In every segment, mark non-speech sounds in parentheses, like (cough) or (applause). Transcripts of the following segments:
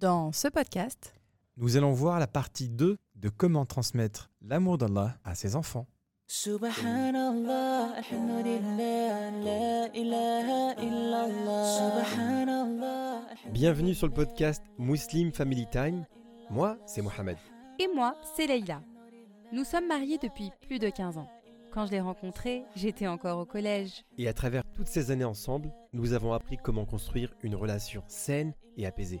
Dans ce podcast, nous allons voir la partie 2 de comment transmettre l'amour d'Allah à ses enfants. Subhanallah, alhamdulillah, la ilaha illallah. Subhanallah. Bienvenue sur le podcast Muslim Family Time. Moi, c'est Mohamed. et moi, c'est Leïla. Nous sommes mariés depuis plus de 15 ans. Quand je l'ai rencontré, j'étais encore au collège. Et à travers toutes ces années ensemble, nous avons appris comment construire une relation saine et apaisée.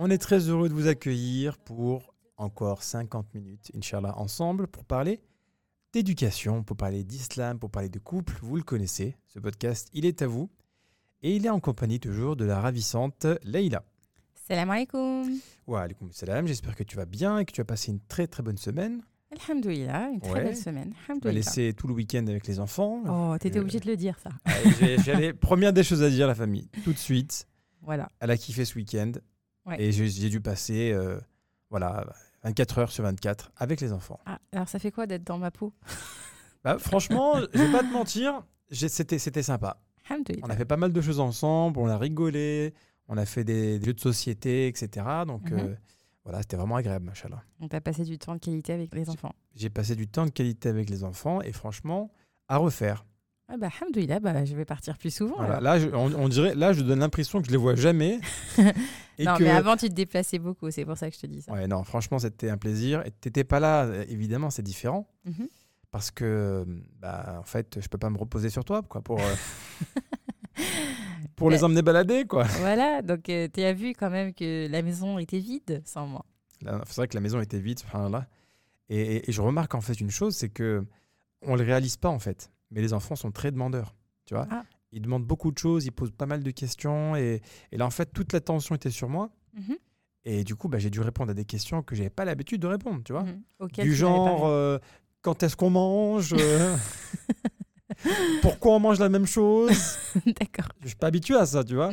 On est très heureux de vous accueillir pour encore 50 minutes, Inch'Allah, ensemble pour parler d'éducation, pour parler d'islam, pour parler de couple. Vous le connaissez, ce podcast, il est à vous. Et il est en compagnie toujours de la ravissante Leïla. Salam alaikum. Wa alaikum salam, j'espère que tu vas bien et que tu as passé une très très bonne semaine. Alhamdoulilah, une très Ouais. belle semaine. Tu Alhamdoulilah. laisser tout le week-end avec les enfants. Oh, t'étais Euh, obligé de le dire ça. J'ai- J'avais première des choses à dire, la famille, tout de suite. (laughs) Voilà. Elle a kiffé ce week-end. Ouais. Et j'ai dû passer euh, voilà, 24 heures sur 24 avec les enfants. Ah, alors ça fait quoi d'être dans ma peau? Bah, franchement, (laughs) je vais pas te mentir, c'était sympa. On a fait pas mal de choses ensemble, on a rigolé, on a fait des, des jeux de société, etc. Donc Mhm. euh, voilà, c'était vraiment agréable, machallah. On t'a passé du temps de qualité avec les enfants. J'ai passé du temps de qualité avec les enfants et franchement, à refaire. Ah bah, alhamdoulilah, bah, je vais partir plus souvent. Voilà, là, je- on, on dirait, là, je donne l'impression que je les vois jamais. (laughs) et non, que- mais avant, tu te déplaçais beaucoup, c'est pour ça que je te dis ça. Ouais, non, franchement, c'était un plaisir. Et t'étais pas là, euh, évidemment, c'est différent. Mhm. Parce que, bah, en fait, je peux pas me reposer sur toi, quoi, pour, euh, (laughs) pour les emmener balader, quoi. Voilà, donc tu as vu quand même que la maison était vide sans moi. C'est vrai que la maison était vide, subhanallah. Et, et- et je remarque en fait une chose, c'est que on le réalise pas en fait. Mais les enfants sont très demandeurs, tu vois. Ah. Ils demandent beaucoup de choses, ils posent pas mal de questions. Et, et là, en fait, toute l'attention était sur moi. Mhm. Et du coup, bah, j'ai dû répondre à des questions que j'avais pas l'habitude de répondre, tu vois. Mhm. Du genre, euh, quand est-ce qu'on mange euh, (laughs) (laughs) Pourquoi on mange la même chose? (laughs) D'accord. Je suis pas habitué à ça, tu vois.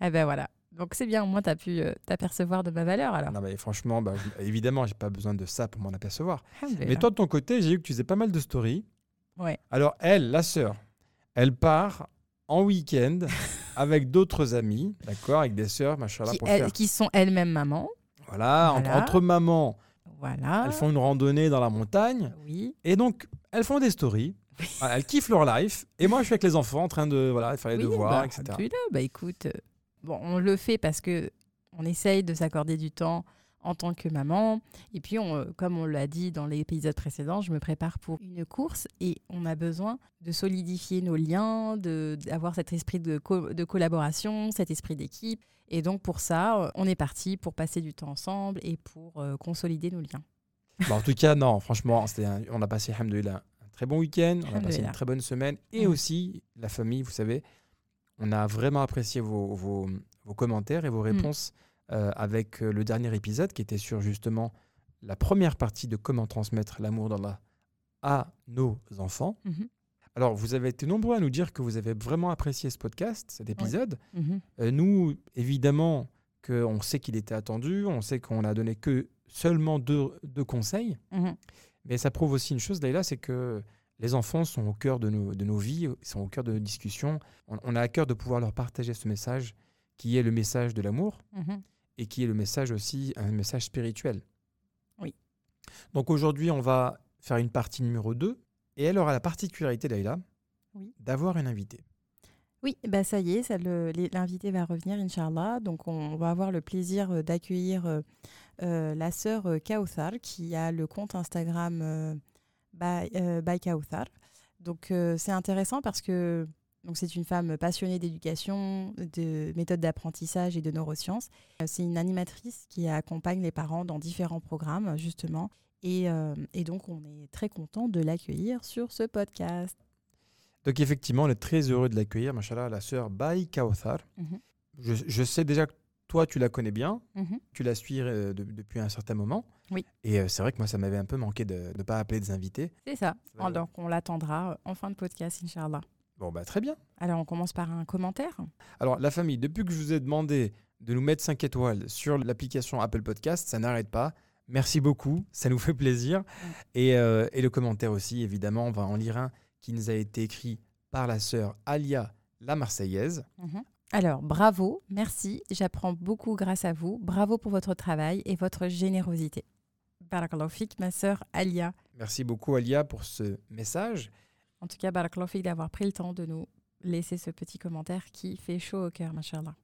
Ah ben voilà. Donc c'est bien, au moins tu as pu euh, t'apercevoir de ma valeur alors. Non, mais franchement, bah, je- évidemment, j'ai pas besoin de ça pour m'en apercevoir. Alhamdoulilah. Mais toi, de ton côté, j'ai vu que tu faisais pas mal de stories. Ouais. Alors, elle, la sœur, elle part en week-end (laughs) avec d'autres amis, d'accord, avec des sœurs, machin, qui, pour faire. qui sont elles-mêmes mamans. Voilà, en- Voilà. entre mamans, Voilà. elles font une randonnée dans la montagne. Oui. Et donc, elles font des stories. Elles kiffent leur life. Et moi, je suis avec les enfants en train de voilà, faire les Oui, devoirs, bah, etc. alhamdoulilah. Bah écoute, euh, bon, on le fait parce que on essaye de s'accorder du temps en tant que maman. Et puis, on, euh, comme on l'a dit dans l'épisode précédent, je me prépare pour une course et on a besoin de solidifier nos liens, d'avoir cet esprit de, co- de collaboration, cet esprit d'équipe. Et donc, pour ça, euh, on est parti pour passer du temps ensemble et pour euh, consolider nos liens. Bon, en tout cas, non, franchement, un- on a passé, un très bon week-end, on a passé une très bonne semaine. Et Mm. aussi, la famille, vous savez, on a vraiment apprécié vos, vos- vos commentaires et vos Mm. réponses euh, avec euh, le dernier épisode qui était sur justement la première partie de comment transmettre l'amour d'Allah à nos enfants. Mhm. Alors, vous avez été nombreux à nous dire que vous avez vraiment apprécié ce podcast, cet épisode. Mhm. Euh, nous, évidemment, que on sait qu'il était attendu, on sait qu'on a donné que seulement deux, deux conseils. Mhm. Mais ça prouve aussi une chose, Leïla, c'est que les enfants sont au cœur de nos, de nos vies, ils sont au cœur de nos discussions. On, on a à cœur de pouvoir leur partager ce message qui est le message de l'amour. Et qui est le message aussi, un message spirituel. Oui. Donc aujourd'hui, on va faire une partie numéro 2 et elle aura la particularité, Leïla, Oui. d'avoir une invitée. Oui, bah ça y est, l'invité va revenir, Inch'Allah. Donc, on va avoir le plaisir euh, d'accueillir euh, euh, la sœur Kauthar, qui a le compte Instagram euh, by, euh, by Kauthar. Donc, c'est intéressant parce que donc c'est une femme passionnée d'éducation, de méthodes d'apprentissage et de neurosciences. Euh, C'est une animatrice qui accompagne les parents dans différents programmes, justement. Et, euh, et donc, on est très content de l'accueillir sur ce podcast. Donc effectivement, on est très heureux de l'accueillir, machallah, la sœur Baï Kauthar. Mhm. Je, je sais déjà que toi, tu la connais bien, Mhm. tu la suis euh, de- depuis un certain moment. Oui. Et euh, c'est vrai que moi, ça m'avait un peu manqué de ne pas appeler des invités. C'est ça. Ça va. Donc, on l'attendra en fin de podcast, Inch'Allah. Bon, bah très bien. Alors, on commence par un commentaire. Alors, la famille, depuis que je vous ai demandé de nous mettre 5 étoiles sur l'application Apple Podcast, ça n'arrête pas. Merci beaucoup, ça nous fait plaisir. Et, euh, et le commentaire aussi, évidemment, on va en lire un qui nous a été écrit par la sœur Alia, la Marseillaise. Mhm. Alors, bravo, merci. J'apprends beaucoup grâce à vous. Bravo pour votre travail et votre générosité. Barakallahu ma sœur Alia. Merci beaucoup, Alia, pour ce message. En tout cas, barakallahu fik d'avoir pris le temps de nous laisser ce petit commentaire qui fait chaud au cœur, machallah.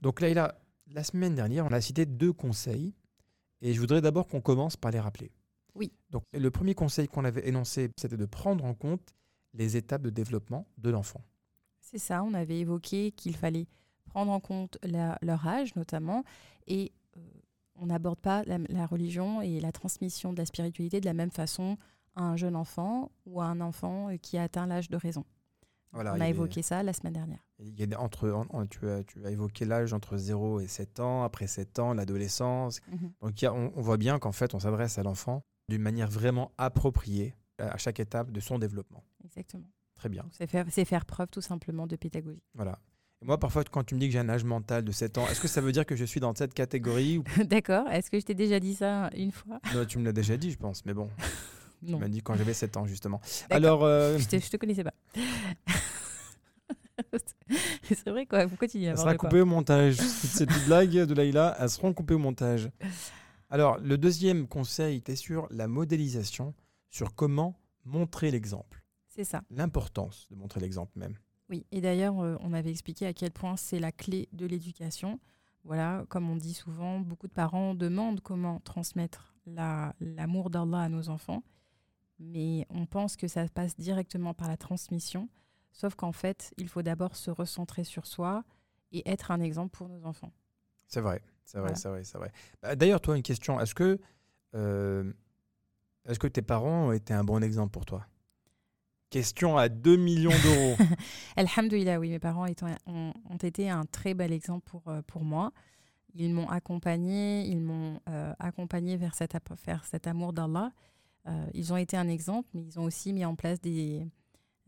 Donc, Laïla, la semaine dernière, on a cité deux conseils. Et je voudrais d'abord qu'on commence par les rappeler. Oui. Donc, le premier conseil qu'on avait énoncé, c'était de prendre en compte les étapes de développement de l'enfant. C'est ça, on avait évoqué qu'il fallait prendre en compte la- leur âge notamment et euh, on n'aborde pas la, la religion et la transmission de la spiritualité de la même façon à un jeune enfant ou à un enfant euh, qui a atteint l'âge de raison. Voilà, on a évoqué ça la semaine dernière. Il y a entre, en- en- tu, as, tu as évoqué l'âge entre 0 et 7 ans, après 7 ans, l'adolescence. Mhm. Donc il y a- on, on voit bien qu'en fait, on s'adresse à l'enfant d'une manière vraiment appropriée à chaque étape de son développement. Exactement. Très bien. C'est faire, faire preuve tout simplement de pédagogie. Voilà. Et moi, parfois, quand tu me dis que j'ai un âge mental de 7 ans, est-ce que ça veut dire que je suis dans cette catégorie ou... (laughs) D'accord, est-ce que je t'ai déjà dit ça une fois? Non, Tu me l'as déjà dit, je pense, mais bon, (laughs) tu m'as dit quand j'avais 7 ans, justement. Alors, euh, (laughs) Je te, je te connaissais pas. (laughs) c'est vrai quoi, vous continuez à elle avoir sera coupée au montage. Ces petites blagues de Laïla, elles seront coupées au montage. Alors, le deuxième conseil était sur la modélisation, sur comment montrer l'exemple. C'est ça. L'importance de montrer l'exemple même. Oui, et d'ailleurs, euh, on avait expliqué à quel point c'est la clé de l'éducation. Voilà, comme on dit souvent, beaucoup de parents demandent comment transmettre la- l'amour d'Allah à nos enfants, mais on pense que ça passe directement par la transmission, sauf qu'en fait, il faut d'abord se recentrer sur soi et être un exemple pour nos enfants. C'est vrai, c'est vrai, Voilà. c'est vrai, c'est vrai. Bah, D'ailleurs, toi, une question. Est-ce que, euh, est-ce que tes parents ont été un bon exemple pour toi? Question à 2 millions d'euros. (laughs) Alhamdulillah, oui, mes parents étant- ont, ont été un très bel exemple pour, euh, pour moi. Ils m'ont accompagné, ils m'ont euh, accompagné vers cet, vers cet amour d'Allah. Euh, ils ont été un exemple, mais ils ont aussi mis en place des,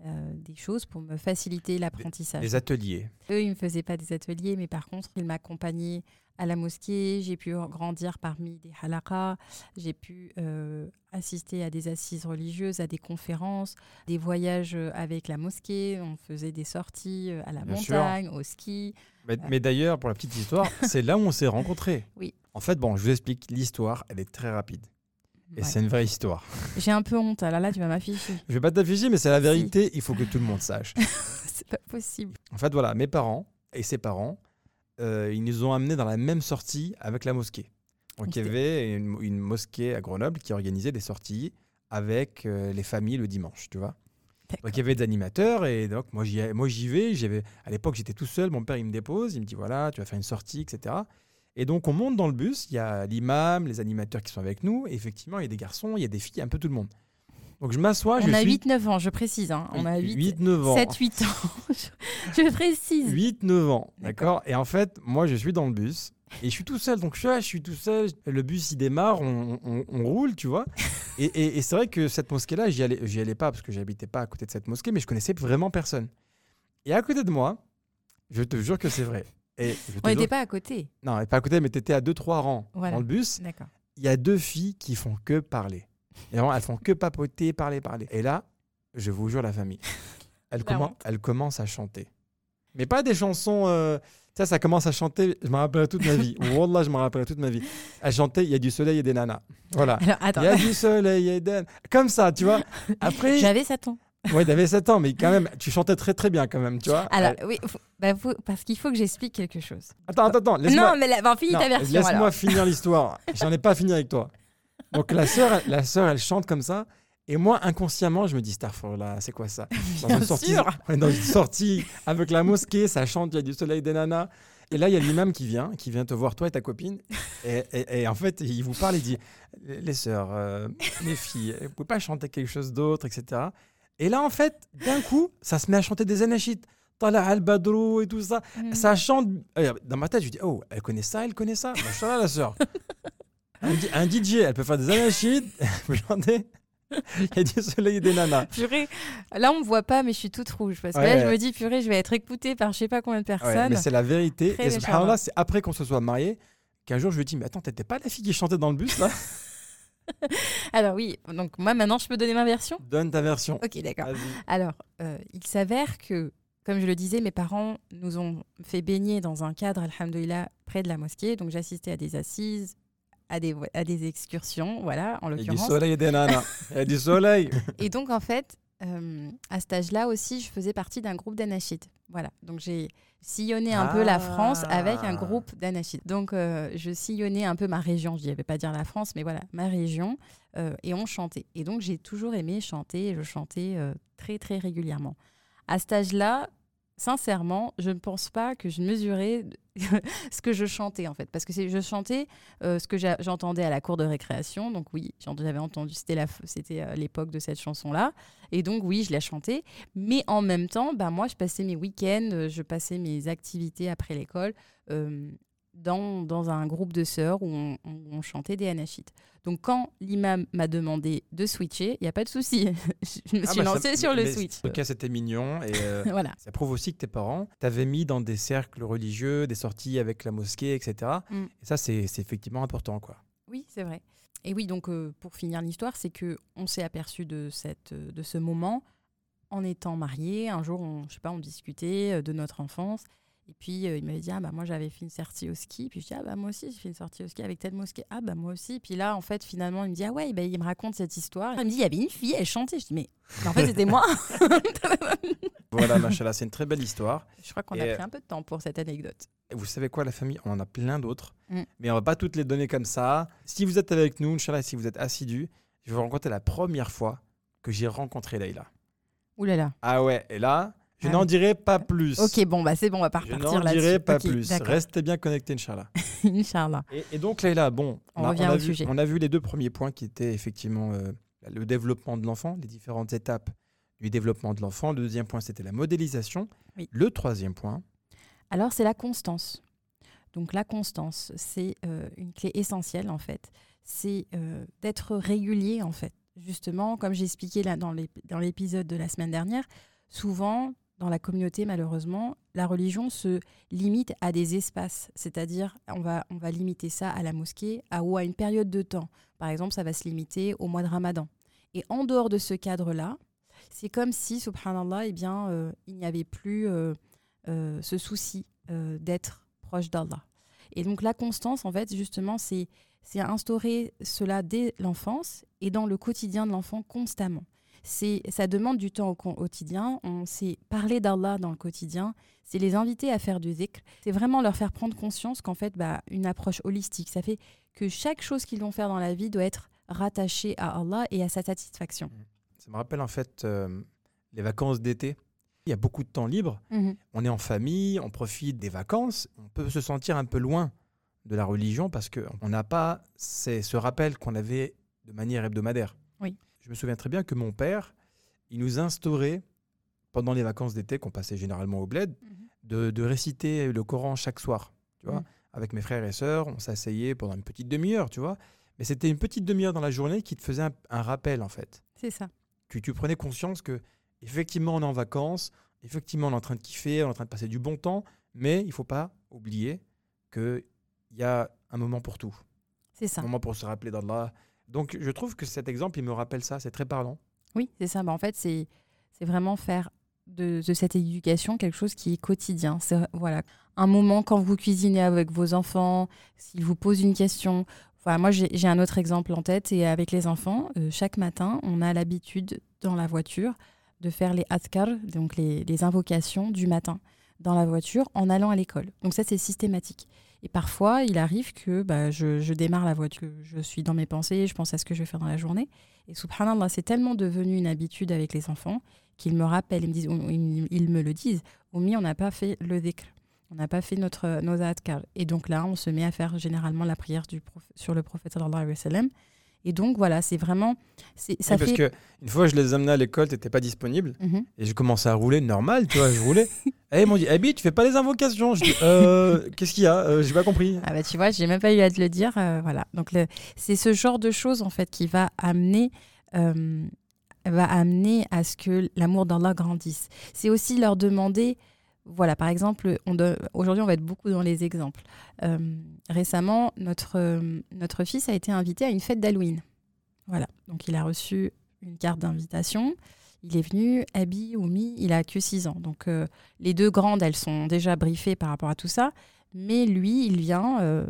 euh, des choses pour me faciliter l'apprentissage. Les ateliers. Eux, ils ne me faisaient pas des ateliers, mais par contre, ils m'accompagnaient à la mosquée. J'ai pu grandir parmi des halakas. J'ai pu euh, assister à des assises religieuses, à des conférences, des voyages avec la mosquée. On faisait des sorties à la Bien sûr. montagne, au ski. Mais, mais d'ailleurs, pour la petite histoire, c'est là où on s'est rencontrés. (laughs) Oui. En fait, bon, je vous explique. L'histoire, elle est très rapide. Et Ouais. c'est une vraie histoire. J'ai un peu honte. Alors là, tu vas m'afficher. Je vais pas t'afficher, mais c'est la vérité. Il faut que tout le monde sache. (laughs) C'est pas possible. En fait, voilà, mes parents et ses parents, euh, ils nous ont amenés dans la même sortie avec la mosquée. Donc, il y avait une, une mosquée à Grenoble qui organisait des sorties avec euh, les familles le dimanche, tu vois. Donc, il y avait des animateurs et donc, moi, j'y moi, j'y vais. J'avais, à l'époque, j'étais tout seul. Mon père, il me dépose. Il me dit, voilà, tu vas faire une sortie, etc. Et donc, on monte dans le bus. Il y a l'imam, les animateurs qui sont avec nous. Et effectivement, il y a des garçons, il y a des filles, un peu tout le monde. Donc, je m'assois. On je a suis... 8-9 ans, je précise. hein. On a 8, 8 9 ans. 7-8 ans. je, (laughs) je précise. 8-9 ans, D'accord. d'accord Et en fait, moi, je suis dans le bus et je suis tout seul. Donc, je suis, là, je suis tout seul. Le bus, il démarre, on, on- on roule, tu vois. (laughs) Et, et- et c'est vrai que cette mosquée-là, j'y allais, j'y allais pas parce que j'habitais pas à côté de cette mosquée, mais je connaissais vraiment personne. Et à côté de moi, je te jure que c'est vrai. Et On n'était pas à côté. Non, pas à côté, mais tu étais à 2-3 rangs Voilà. dans le bus. Il y a deux filles qui font que parler. Et vraiment, elles font que papoter, parler, parler. Et là, je vous jure, la famille, (laughs) elle, commen- elle commence à chanter. Mais pas des chansons. euh, ça, ça commence à chanter. Je me rappellerai toute ma vie. (laughs) Wallah, je me rappellerai toute ma vie. Elle chantait Il y a du soleil et des nanas. Voilà. Il y a du soleil et des nanas. Comme ça, tu vois. (laughs) Après, J'avais 7 ans. Ouais, t'avais 7 ans, mais quand même, tu chantais très très bien quand même, tu vois. Alors, Euh, oui, faut- bah, faut- parce qu'il faut que j'explique quelque chose. Attends, attends, attends. laisse-moi- Non, mais bon, finis Non, ta version. Laisse-moi alors. finir l'histoire. J'en ai pas fini avec toi. Donc la sœur, elle- la sœur, elle chante comme ça. Et moi, inconsciemment, je me dis, Starfall, c'est quoi ça? (laughs) Dans Bien une, sortie, sûr. ouais, dans une sortie avec la mosquée, ça chante, il y a du soleil des nanas. Et là, il y a l'imam qui vient, qui vient te voir, toi et ta copine. Et, et- et en fait, il vous parle, il dit, les les sœurs, euh, les filles, vous pouvez pas chanter quelque chose d'autre, etc. Et là, en fait, d'un coup, ça se met à chanter des anachites. Tala al-Badrou et tout ça. Mm. Ça chante. Euh, Dans ma tête, je dis, oh, elle connaît ça, elle connaît ça. Machallah, la sœur. (laughs) Un, un DJ, elle peut faire des anachides, (laughs) elle peut chanter. Il y a du soleil et des nanas. Purée, là on me voit pas, mais je suis toute rouge parce que Ouais. là je me dis purée, je vais être écoutée par je sais pas combien de Ouais, personnes. mais c'est la vérité. Très et subhanallah, c'est après qu'on se soit mariés qu'un jour je lui dis, mais attends, t'étais pas la fille qui chantait dans le bus là? (laughs) (laughs) Alors oui, donc moi maintenant je peux donner ma version? Donne ta version. Ok, d'accord. Alors, euh, il s'avère que, comme je le disais, mes parents nous ont fait baigner dans un cadre, alhamdoulilah, près de la mosquée. Donc j'assistais à des assises, à des, à des excursions, voilà, en Il y a du l'occurrence. soleil et des nanas. Il y a du soleil. Et donc, en fait, euh, à cet âge-là aussi, je faisais partie d'un groupe d'anachides. Voilà. Donc, j'ai sillonné un peu la France avec un Ah. groupe d'anachides. Donc, euh, je sillonnais un peu ma région. Je ne vais pas dire la France, mais voilà, ma région. euh, et on chantait. Et donc, j'ai toujours aimé chanter. et Je chantais très, très régulièrement. À cet âge-là, sincèrement, je ne pense pas que je mesurais (laughs) ce que je chantais, en fait. Parce que je chantais euh, ce que j'entendais à la cour de récréation. Donc oui, j'avais entendu, c'était euh, l'époque de cette chanson-là. Et donc oui, je la chantais. Mais en même temps, bah, moi, je passais mes week-ends, euh, je passais mes activités après l'école dans, dans un groupe de sœurs où on, on- on chantait des anachites. Donc quand l'imam m'a demandé de switcher, il n'y a pas de souci. (laughs) je me Ah suis bah, ça- lancée sur le switch. En tout cas, c'était mignon. Et euh, (laughs) voilà. ça prouve aussi que tes parents t'avaient mis dans des cercles religieux, des sorties avec la mosquée, etc. Mm. Et ça, c'est effectivement important. quoi. Oui, c'est vrai. Et oui, donc euh, pour finir l'histoire, c'est que on s'est aperçu de cette euh, de ce moment en étant mariés. Un jour, on, je sais pas, on discutait de notre enfance. Et puis euh, il m'avait dit ah bah moi j'avais fait une sortie au ski. Puis je dis ah bah moi aussi j'ai fait une sortie au ski avec telle mosquée. Ah bah moi aussi. Puis là en fait finalement il me dit ah ouais bah, il me raconte cette histoire. Il me dit il y avait une fille elle chantait. Je dis mais, mais en fait c'était moi. (laughs) Voilà, machallah, c'est une très belle histoire. je crois qu'on Et, a euh, pris un peu de temps pour cette anecdote. Et vous savez quoi, la famille On en a plein d'autres. Mm. Mais on va pas toutes les donner comme ça. Si vous êtes avec nous, Inch'Allah, si vous êtes assidus, je vais vous raconter la première fois que j'ai rencontré Leïla. Ouh là là. Ah ouais, et là, je Ah n'en oui. dirai pas plus. Ok bon bah c'est bon on va pas Je repartir n'en là-dessus. dirai pas plus. Restez bien connectés, Inch'Allah. (laughs) Inch'Allah. Et, et donc, Leïla, bon, On a, revient a au vu, sujet. on a vu les deux premiers points qui étaient effectivement euh, le développement de l'enfant, les différentes étapes du développement de l'enfant. Le deuxième point, c'était la modélisation. Oui. Le troisième point, Alors, c'est la constance. Donc, la constance, c'est euh, une clé essentielle, en fait. C'est euh, d'être régulier, en fait. Justement, comme j'ai expliqué là dans l'épisode de la semaine dernière, souvent, dans la communauté, malheureusement, la religion se limite à des espaces. C'est-à-dire, on va, on va limiter ça à la mosquée à, ou à une période de temps. Par exemple, ça va se limiter au mois de Ramadan. Et en dehors de ce cadre-là, c'est comme si, subhanallah, eh bien, euh, il n'y avait plus euh, euh, ce souci d'être proche d'Allah. Et donc la constance, en fait, justement, c'est instaurer cela dès l'enfance et dans le quotidien de l'enfant constamment. C'est ça demande du temps au quotidien. On sait parler d'Allah dans le quotidien. C'est les inviter à faire du dhikr. C'est vraiment leur faire prendre conscience qu'en fait, bah, une approche holistique, ça fait que chaque chose qu'ils vont faire dans la vie doit être rattachée à Allah et à sa satisfaction. ça me rappelle en fait euh, les vacances d'été. Il y a beaucoup de temps libre. Mhm. On est en famille, on profite des vacances. On peut se sentir un peu loin de la religion parce qu'on n'a pas ces- ce rappel qu'on avait de manière hebdomadaire. Je me souviens très bien que mon père, il nous instaurait, pendant les vacances d'été qu'on passait généralement au bled, de, de réciter le Coran chaque soir. Tu vois, Mhm. avec mes frères et sœurs, on s'asseyait pendant une petite demi-heure, tu vois. Mais c'était une petite demi-heure dans la journée qui te faisait un, un rappel en fait. C'est ça. Que tu prenais conscience que effectivement on est en vacances, effectivement on est en train de kiffer, on est en train de passer du bon temps, mais il faut pas oublier que il y a un moment pour tout, C'est ça. un moment pour se rappeler d'Allah. Donc je trouve que cet exemple il me rappelle ça, c'est très parlant. Oui, c'est ça. Bah, en fait, c'est vraiment faire de, cette éducation quelque chose qui est quotidien. C'est voilà, un moment quand vous cuisinez avec vos enfants, s'ils vous posent une question. Voilà, moi, j'ai un autre exemple en tête. Et avec les enfants, euh, chaque matin, on a l'habitude dans la voiture de faire les adkar, donc les, les invocations du matin dans la voiture en allant à l'école. Donc ça, c'est systématique. Et parfois, il arrive que bah, je, démarre la voiture, je suis dans mes pensées, je pense à ce que je vais faire dans la journée. Et subhanallah, c'est tellement devenu une habitude avec les enfants qu'ils me rappellent, ils me, ils, me le disent, Oumi, on n'a pas fait le dhikr, on n'a pas fait notre, nos adkar. Et donc là, on se met à faire généralement la prière sur le prophète sallallahu alayhi wa sallam. Et donc voilà, c'est vraiment. Ça Oui, parce fait. que une fois, je les amenais à l'école, tu n'étais pas disponible. Mhm. Et j'ai commencé à rouler normal, tu vois, je roulais. (laughs) Et ils m'ont dit, Abby, tu fais pas les invocations. Je dis, euh, (laughs) qu'est-ce qu'il y a Euh, J'ai pas compris. Ah bah tu vois, j'ai même pas eu à te le dire. euh, voilà. Donc le- c'est ce genre de choses en fait qui va amener, euh, va amener à ce que l'amour d'Allah grandisse. C'est aussi leur demander, voilà, par exemple, aujourd'hui on va être beaucoup dans les exemples. Euh, récemment, notre euh, notre fils a été invité à une fête d'Halloween. Voilà. Donc il a reçu une carte d'invitation. Il est venu, Abby, Oumi, il a que 6 ans. Donc euh, les deux grandes, elles sont déjà briefées par rapport à tout ça. Mais lui, il vient, euh,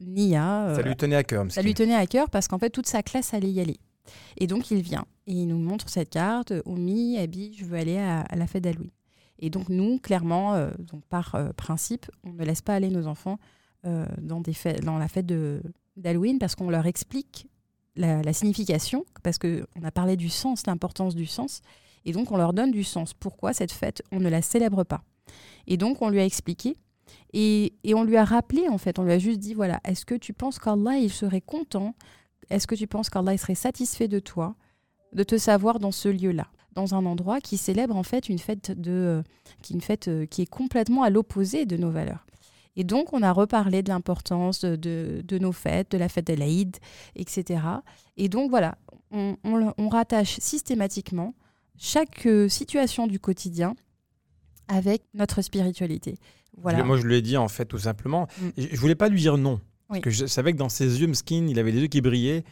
Nia, Ça lui tenait à cœur. ça lui tenait à cœur parce qu'en fait, toute sa classe allait y aller. Et donc, il vient et il nous montre cette carte. Oumi, Abby, je veux aller à, à la fête d'Halloween. Et donc, nous, clairement, euh, par euh, principe, on ne laisse pas aller nos enfants euh, dans, la fête d'Halloween parce qu'on leur explique la, la signification, parce qu'on a parlé du sens, l'importance du sens. Et donc, on leur donne du sens. Pourquoi cette fête, on ne la célèbre pas? Et donc, on lui a expliqué. Et, et on lui a rappelé, en fait, on lui a juste dit, voilà, est-ce que tu penses qu'Allah, il serait content? Est-ce que tu penses qu'Allah, il serait satisfait de toi, de te savoir dans ce lieu-là? Dans un endroit qui célèbre en fait une fête de euh, qui est une fête euh, qui est complètement à l'opposé de nos valeurs. Et donc on a reparlé de l'importance de, de- de nos fêtes, de la fête de l'Aïd, etc. Et donc voilà, on, on- on rattache systématiquement chaque euh, situation du quotidien avec notre spiritualité. Voilà. Moi, je lui ai dit, en fait, tout simplement. Mm. Je, je voulais pas lui dire non. Oui. Parce que je savais que dans ses yeux, skin, il avait les yeux qui brillaient.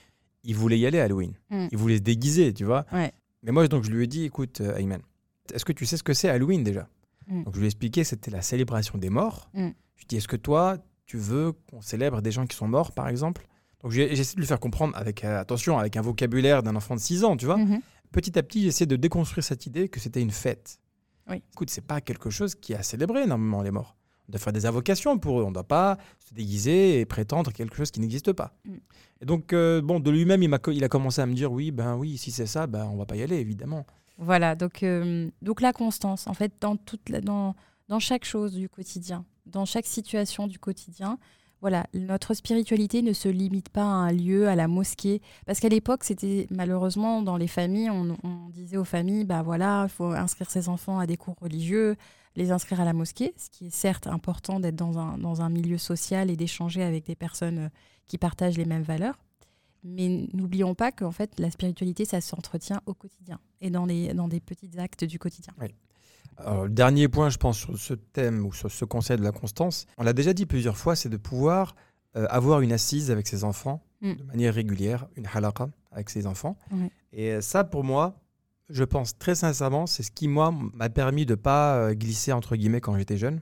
Il voulait y aller à Halloween. Mm. Il voulait se déguiser, tu vois. Ouais. Mais moi, donc, je lui ai dit, écoute, euh, Ayman, est-ce que tu sais ce que c'est Halloween déjà Mm. Donc, je lui ai expliqué, c'était la célébration des morts. Mm. Je lui ai dit, est-ce que toi, tu veux qu'on célèbre des gens qui sont morts, par exemple Donc, essayé de lui faire comprendre, avec euh, attention, avec un vocabulaire d'un enfant de 6 ans, tu vois. Mhm. Petit à petit, j'ai essayé de déconstruire cette idée que c'était une fête. Oui. Écoute, c'est pas quelque chose qui est à célébrer normalement les morts. Doit faire des invocations pour eux. On ne doit pas se déguiser et prétendre quelque chose qui n'existe pas. Mm. Et donc, euh, bon, de lui-même, il, il a commencé à me dire oui, ben oui, si c'est ça, ben on va pas y aller, évidemment. Voilà, donc, euh, donc la constance, en fait, dans, toute la- dans, dans chaque chose du quotidien, dans chaque situation du quotidien, voilà, notre spiritualité ne se limite pas à un lieu, à la mosquée. Parce qu'à l'époque, c'était malheureusement dans les familles, on, on disait aux familles, bah voilà, il faut inscrire ses enfants à des cours religieux, les inscrire à la mosquée, ce qui est certes important d'être dans un, dans un milieu social et d'échanger avec des personnes euh, qui partagent les mêmes valeurs. Mais n'oublions pas qu'en fait, la spiritualité, ça s'entretient au quotidien et dans, les, dans des petits actes du quotidien. Alors, le dernier point, je pense, sur ce thème ou sur ce conseil de la constance, on l'a déjà dit plusieurs fois, c'est de pouvoir euh, avoir une assise avec ses enfants Mm. de manière régulière, une halaqa avec ses enfants. Et euh, ça, pour moi, je pense très sincèrement, c'est ce qui, moi, m'a permis de pas euh, glisser, entre guillemets, quand j'étais jeune.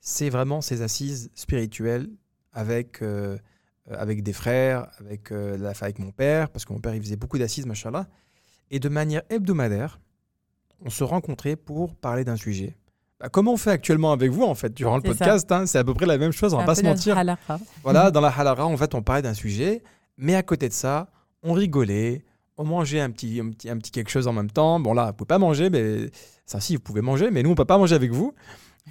C'est vraiment ces assises spirituelles avec, euh, euh, avec des frères, avec, euh, la, avec mon père, parce que mon père, il faisait beaucoup d'assises, machallah. Et de manière hebdomadaire, on se rencontrait pour parler d'un sujet. Bah, comme on fait actuellement avec vous, en fait, durant le podcast, hein, c'est à peu près la même chose, on va pas se mentir. halakha. Voilà, (laughs) dans la halara, en fait, on parlait d'un sujet, mais à côté de ça, on rigolait, on mangeait un petit, quelque chose en même temps. Bon, là, vous pouvez pas manger, mais ça, si, vous pouvez manger, mais nous, on peut pas manger avec vous.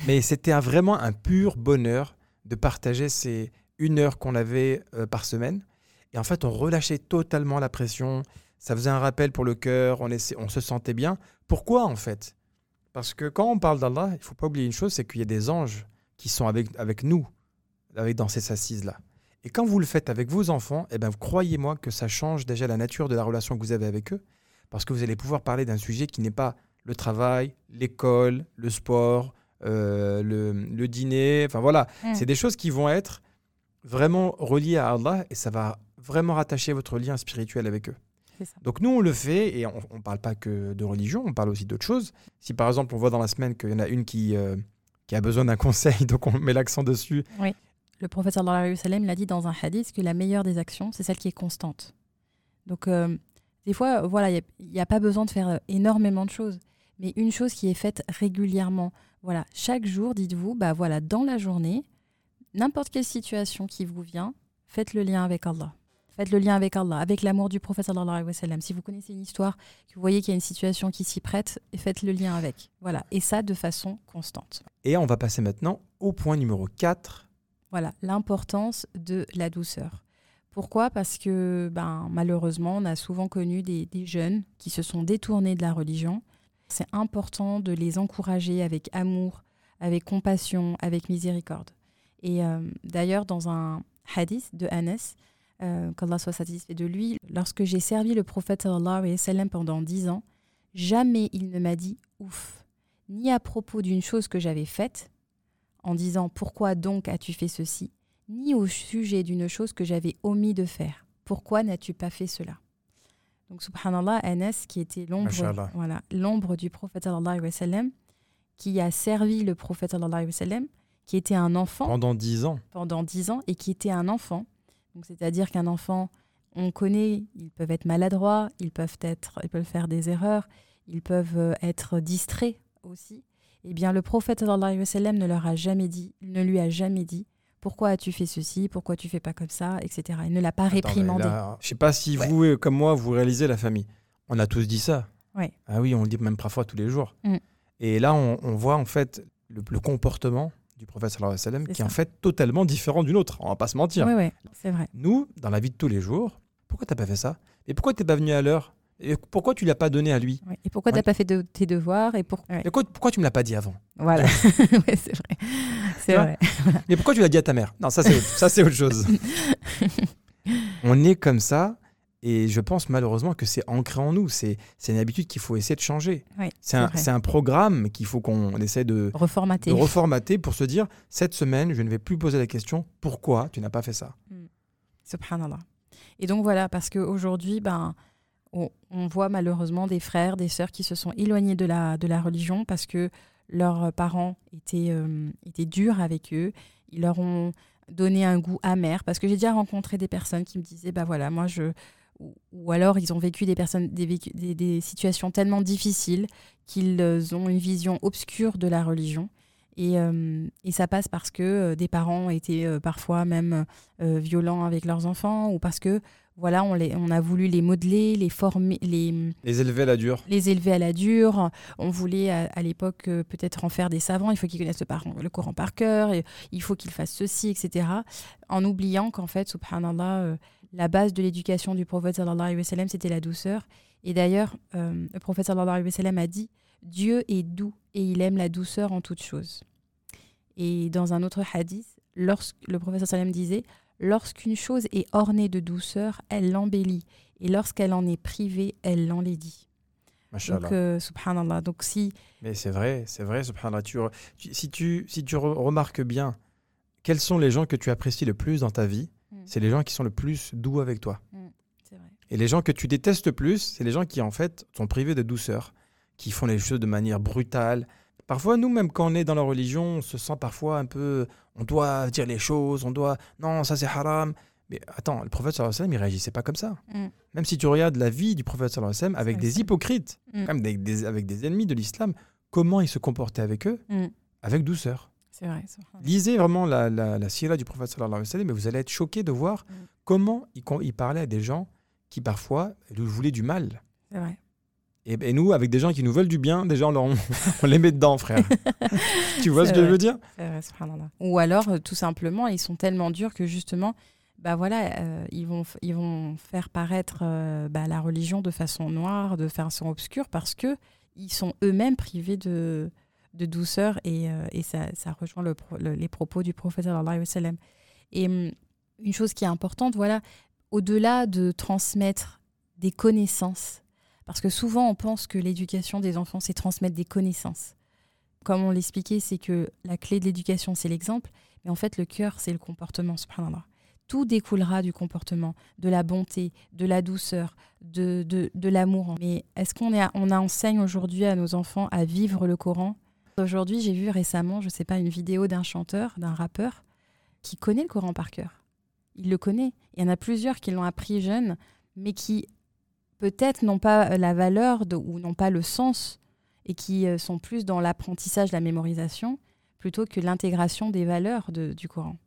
Mais c'était vraiment un pur bonheur de partager ces une heure qu'on avait euh, par semaine. Et en fait, on relâchait totalement la pression. Ça faisait un rappel pour le cœur, on, on se sentait bien. Pourquoi, en fait? Parce que quand on parle d'Allah, il faut pas oublier une chose, c'est qu'il y a des anges qui sont avec, avec nous, avec, dans ces assises-là. Et quand vous le faites avec vos enfants, eh ben, croyez-moi que ça change déjà la nature de la relation que vous avez avec eux, parce que vous allez pouvoir parler d'un sujet qui n'est pas le travail, l'école, le sport, euh, le, le dîner, enfin voilà, Mm. c'est des choses qui vont être vraiment reliées à Allah et ça va vraiment rattacher votre lien spirituel avec eux. Donc nous, on le fait et on ne parle pas que de religion, on parle aussi d'autres choses. Si par exemple, on voit dans la semaine qu'il y en a une qui, euh, qui a besoin d'un (laughs) conseil, donc on met l'accent dessus, Le wa sallam l'a dit dans un hadith que la meilleure des actions, c'est celle qui est constante. Donc, euh, des fois, voilà, il n'y a, pas besoin de faire euh, énormément de choses, mais une chose qui est faite régulièrement. Voilà, chaque jour, dites-vous, bah voilà, dans la journée, n'importe quelle situation qui vous vient, faites le lien avec Allah. Faites le lien avec Allah, avec l'amour du prophète sallallahu. Si vous connaissez une histoire, que vous voyez qu'il y a une situation qui s'y prête, faites le lien avec. Voilà, et ça de façon constante. Et on va passer maintenant au point numéro 4. Voilà, l'importance de la douceur. Pourquoi? Parce que ben, malheureusement, on a souvent connu des, jeunes qui se sont détournés de la religion. C'est important de les encourager avec amour, avec compassion, avec miséricorde. Et euh, d'ailleurs, dans un hadith de Anas, euh, qu'Allah soit satisfait de lui, lorsque j'ai servi le prophète sallallahu alayhi sallam pendant dix ans, jamais il ne m'a dit ouf, ni à propos d'une chose que j'avais faite, en disant pourquoi donc as-tu fait ceci, ni au sujet d'une chose que j'avais omis de faire. Pourquoi n'as-tu pas fait cela? Donc, subhanallah, Anas, qui était l'ombre voilà, l'ombre du prophète sallam, qui a servi le prophète sallam, qui était un enfant Pendant 10 ans. pendant 10 ans et qui était un enfant. Donc, c'est-à-dire qu'un enfant, on connaît, ils peuvent être maladroits, ils peuvent, être, ils peuvent faire des erreurs, ils peuvent euh, être distraits aussi. Eh bien, le prophète sallallahu ne leur a jamais dit, ne lui a jamais dit pourquoi as-tu fait ceci, pourquoi tu fais pas comme ça, etc. Il ne l'a pas Attends, réprimandé. là, je sais pas si Ouais. vous, comme moi, vous réalisez la famille. On a tous dit ça. Ouais. Ah oui, on le dit même parfois tous les jours. Mm. Et là, on, on voit en fait le, le comportement du prophète sallallahu alayhi wa qui est en fait totalement différent du nôtre. On va pas se mentir. Oui, oui, c'est vrai. Nous, dans la vie de tous les jours, pourquoi t'as pas fait ça? Et pourquoi t'es pas venu à l'heure? Et pourquoi tu l'as pas donné à lui? Ouais. Et pourquoi Ouais. t'as pas fait de, tes devoirs et pour... ouais. Et pourquoi, pourquoi tu me l'as pas dit avant? Voilà, (laughs) c'est vrai. C'est vrai. (laughs) Et pourquoi tu l'as dit à ta mère? Non, ça c'est autre, ça, c'est autre chose. (laughs) on est comme ça. Et je pense malheureusement que c'est ancré en nous. C'est c'est une habitude qu'il faut essayer de changer. Ouais, C'est un, un programme qu'il faut qu'on essaie de, Reformaté. de reformater pour se dire cette semaine, je ne vais plus poser la question pourquoi tu n'as pas fait ça? Subhanallah. Et donc voilà, parce qu'aujourd'hui, ben, on, voit malheureusement des frères, des sœurs qui se sont éloignés de la, de la religion parce que leurs parents étaient, euh, étaient durs avec eux. Ils leur ont donné un goût amer. Parce que j'ai déjà rencontré des personnes qui me disaient, bah voilà, moi je. Ou, alors ils ont vécu des, personnes, des, des, des situations tellement difficiles qu'ils ont une vision obscure de la religion. Et, euh, et ça passe parce que euh, des parents étaient euh, parfois même violents avec leurs enfants ou parce que voilà on, les, on a voulu les modeler, les former, les, Les élever à la dure. les élever à la dure. On voulait à, à l'époque peut-être en faire des savants. Il faut qu'ils connaissent le, par- le Coran par cœur. Et il faut qu'ils fassent ceci, etc. En oubliant qu'en fait, subhanallah, euh, la base de l'éducation du prophète sallallahu alayhi wa sallam, c'était la douceur. Et d'ailleurs, euh, le prophète sallallahu alayhi wa sallam a dit Dieu est doux et il aime la douceur en toutes choses. Et dans un autre hadith, lorsque, le wa sallam disait Lorsqu'une chose est ornée de douceur, elle l'embellit. Et lorsqu'elle en est privée, elle l'enlaidit. Donc, euh, subhanallah. Donc, si. Mais c'est vrai, c'est vrai, subhanallah. Tu re- tu- si tu, si tu re- remarques bien, quels sont les gens que tu apprécies le plus dans ta vie Mm. C'est les gens qui sont le plus doux avec toi. C'est vrai. Et les gens que tu détestes le plus, c'est les gens qui en fait sont privés de douceur, qui font les choses de manière brutale. Parfois, nous, même quand on est dans la religion, on se sent parfois un peu. On doit dire les choses, on doit. Non, ça c'est haram. Mais attends, le prophète sallallahu alayhi wa sallam, il réagissait pas comme ça. Mm. Même si tu regardes la vie du prophète sallallahu alayhi wa sallam avec des hypocrites, Mm. même avec des, avec des ennemis de l'islam, comment il se comportait avec eux Mm. Avec douceur. C'est vrai. Lisez vraiment la, la, la sira du prophète sallallahu alayhi wa sallam et vous allez être choqué de voir Mm. comment il, il parlait à des gens qui parfois lui voulaient du mal. C'est vrai. Et, et nous, avec des gens qui nous veulent du bien, déjà on, leur- (laughs) on les met dedans, frère. (laughs) tu vois ce que je veux dire? Vrai. Ou alors, euh, tout simplement, ils sont tellement durs que justement, bah voilà, euh, ils, vont, ils vont faire paraître euh, bah, la religion de façon noire, de façon obscure, parce que ils sont eux-mêmes privés de, de douceur et, euh, et ça, ça rejoint le pro- le- les propos du prophète. Et hum, une chose qui est importante, voilà, au-delà de transmettre des connaissances, parce que souvent on pense que l'éducation des enfants, c'est transmettre des connaissances. Comme on l'expliquait, c'est que la clé de l'éducation, c'est l'exemple, mais en fait, le cœur, c'est le comportement, subhanallah. Tout découlera du comportement, de la bonté, de la douceur, de, de, de l'amour. Mais est-ce qu'on est on enseigne aujourd'hui à nos enfants à vivre le Coran? Aujourd'hui, j'ai vu récemment, je sais pas, une vidéo d'un chanteur, d'un rappeur, qui connaît le Coran par cœur. Il le connaît. Il y en a plusieurs qui l'ont appris jeune, mais qui peut-être n'ont pas la valeur de- ou n'ont pas le sens et qui euh, sont plus dans l'apprentissage, la mémorisation, plutôt que l'intégration des valeurs de- du Coran.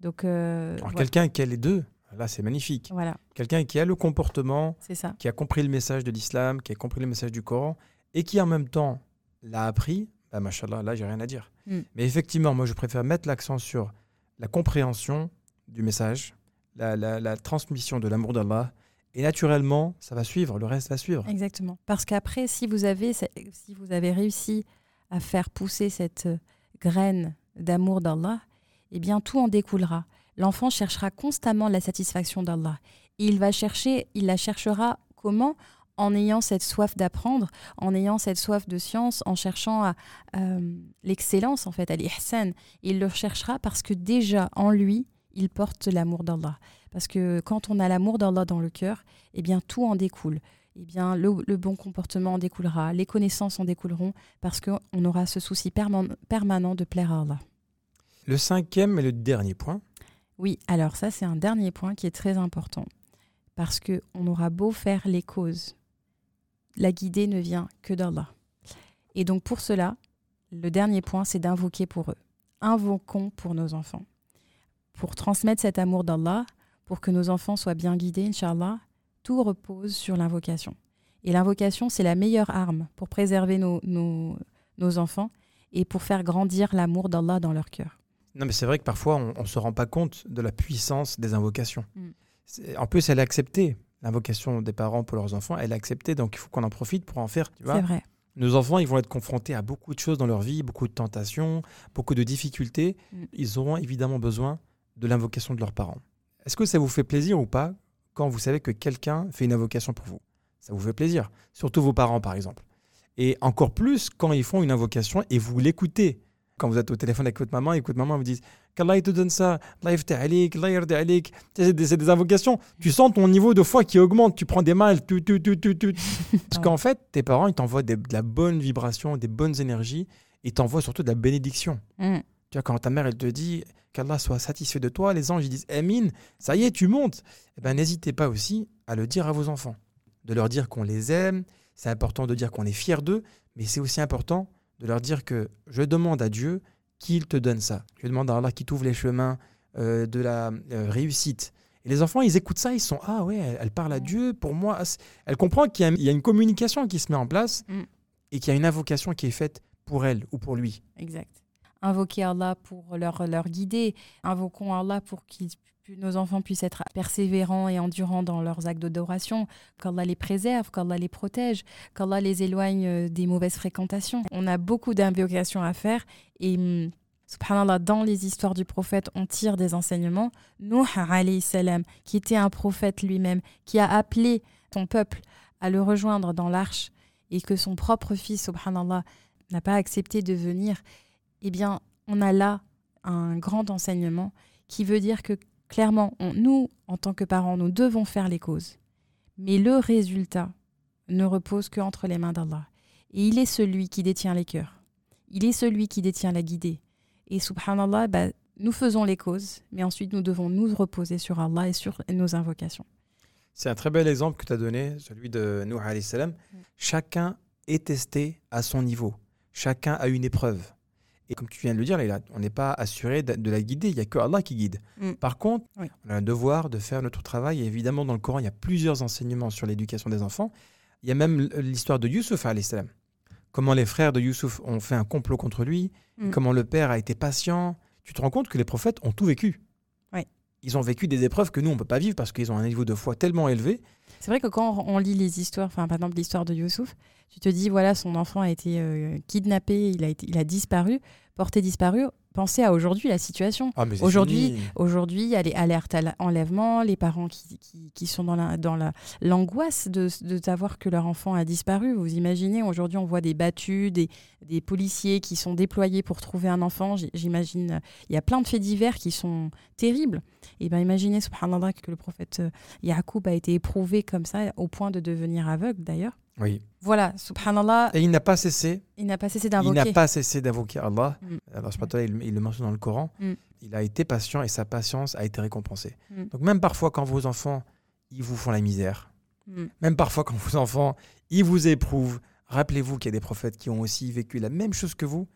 Donc, euh, voilà. Quelqu'un qui a les deux, là c'est magnifique. Voilà, Quelqu'un qui a le comportement, c'est ça. qui a compris le message de l'islam, qui a compris le message du Coran, et qui en même temps l'a appris, bah, machallah, là j'ai rien à dire. Mm. Mais effectivement, moi je préfère mettre l'accent sur la compréhension du message, la, la- la transmission de l'amour d'Allah. Et naturellement, ça va suivre, le reste va suivre. Exactement. Parce qu'après, si vous avez, réussi à faire pousser cette euh, graine d'amour d'Allah, eh bien tout en découlera. L'enfant cherchera constamment la satisfaction d'Allah. Il va chercher, il la cherchera comment? En ayant cette soif d'apprendre, en ayant cette soif de science, en cherchant à, euh, l'excellence en fait, à l'ihsan. Il le cherchera parce que déjà en lui, il porte l'amour d'Allah. Parce que quand on a l'amour d'Allah dans le cœur, eh bien tout en découle eh bien, le, le bon comportement en découlera, les connaissances en découleront, parce qu'on aura ce souci perman- permanent de plaire à Allah. Le cinquième et le dernier point. Oui, alors ça, c'est un dernier point qui est très important, parce que on aura beau faire les causes, la guidée ne vient que d'Allah. Et donc pour cela, le dernier point, c'est d'invoquer pour eux. Invoquons pour nos enfants. Pour transmettre cet amour d'Allah, pour que nos enfants soient bien guidés, Inch'Allah, tout repose sur l'invocation. Et l'invocation, c'est la meilleure arme pour préserver nos, nos, nos enfants et pour faire grandir l'amour d'Allah dans leur cœur. Non, mais c'est vrai que parfois, on ne se rend pas compte de la puissance des invocations. Mm. En plus, elle est acceptée. L'invocation des parents pour leurs enfants, elle est acceptée. Donc, il faut qu'on en profite pour en faire. Tu vois C'est vrai. Nos enfants, ils vont être confrontés à beaucoup de choses dans leur vie, beaucoup de tentations, beaucoup de difficultés. Mm. Ils auront évidemment besoin de l'invocation de leurs parents. Est-ce que ça vous fait plaisir ou pas quand vous savez que quelqu'un fait une invocation pour vous? Ça vous fait plaisir, surtout vos parents par exemple. Et encore plus quand ils font une invocation et vous l'écoutez. Quand vous êtes au téléphone avec votre maman et que votre maman vous dit qu'Allah te donne ça, C'est des, invocations. Tu sens ton niveau de foi qui augmente. Tu prends des elles tu, tu, tu, tu. (laughs) Parce qu'en fait, tes parents, ils t'envoient de la bonne vibration, des bonnes énergies. Ils t'envoient surtout de la bénédiction. Tu vois, quand ta mère, elle te dit qu'Allah soit satisfait de toi, les anges, ils disent Amin, ça y est, tu montes. Eh ben, n'hésitez pas aussi à le dire à vos enfants. De leur dire qu'on les aime. C'est important de dire qu'on est fier d'eux. Mais c'est aussi important de leur dire que je demande à Dieu qu'il te donne ça. Je demande à Allah qu'il t'ouvre les chemins euh, de la euh, réussite. Et les enfants, ils écoutent ça, ils sont Ah ouais, elle, elle parle à Dieu, pour moi. Elle comprend qu'il y, a- il y a une communication qui se met en place Mm. et qu'il y a une invocation qui est faite pour elle ou pour lui. Exact. Invoquer Allah pour leur, leur guider. Invoquons Allah pour que nos enfants puissent être persévérants et endurants dans leurs actes d'adoration, qu'Allah les préserve, qu'Allah les protège, qu'Allah les éloigne euh, des mauvaises fréquentations. On a beaucoup d'invocations à faire et hum, subhanallah, dans les histoires du prophète, on tire des enseignements. Nuh alayhi salam, qui était un prophète lui-même, qui a appelé son peuple à le rejoindre dans l'arche et que son propre fils, subhanallah, n'a pas accepté de venir eh bien, on a là un grand enseignement qui veut dire que clairement, on- nous, en tant que parents, nous devons faire les causes. Mais le résultat ne repose qu'entre les mains d'Allah. Et il est celui qui détient les cœurs. Il est celui qui détient la guidée. Et subhanallah, bah, nous faisons les causes, mais ensuite nous devons nous reposer sur Allah et sur nos invocations. C'est un très bel exemple que tu as donné, celui de Nuh salam. Chacun est testé à son niveau. Chacun a une épreuve. Et comme tu viens de le dire, on n'est pas assuré de, la guider. Il n'y a que Allah qui guide. Mm. Par contre, Oui. on a un devoir de faire notre travail. Et évidemment, dans le Coran, il y a plusieurs enseignements sur l'éducation des enfants. Il y a même l'histoire de alayhi salam. Comment les frères de Youssouf ont fait un complot contre lui. Mm. Comment le père a été patient. Tu te rends compte que les prophètes ont tout vécu. Oui. Ils ont vécu des épreuves que nous, on ne peut pas vivre parce qu'ils ont un niveau de foi tellement élevé. C'est vrai que quand on lit les histoires, enfin par exemple l'histoire de Youssouf, tu te dis voilà son enfant a été euh, kidnappé, il a été, il a disparu, porté disparu. Pensez à aujourd'hui la situation. Ah, Aujourd'hui. Aujourd'hui, il y a les alertes à l'enlèvement, les parents qui, qui, qui sont dans la dans la l'angoisse de, de savoir que leur enfant a disparu. Vous imaginez, aujourd'hui, on voit des battus, des, des policiers qui sont déployés pour trouver un enfant. J'imagine, euh, il y a plein de faits divers qui sont terribles. Et bien, imaginez, subhanallah, que le prophète euh, Yacoub a été éprouvé comme ça, au point de devenir aveugle d'ailleurs. Oui. Voilà, subhanallah, Et il n'a pas cessé, il n'a pas cessé il n'a d'invoquer. pas cessé d'invoquer Allah. Mm. Alors, subhanahu wa ta'ala, il, il le mentionne dans le Coran. Mm. Il a été patient et sa patience a été récompensée. Mm. Donc, même parfois, quand vos enfants, ils vous font la misère, Mm. même parfois, quand vos enfants, ils vous éprouvent, rappelez-vous qu'il y a des prophètes qui ont aussi vécu la même chose que vous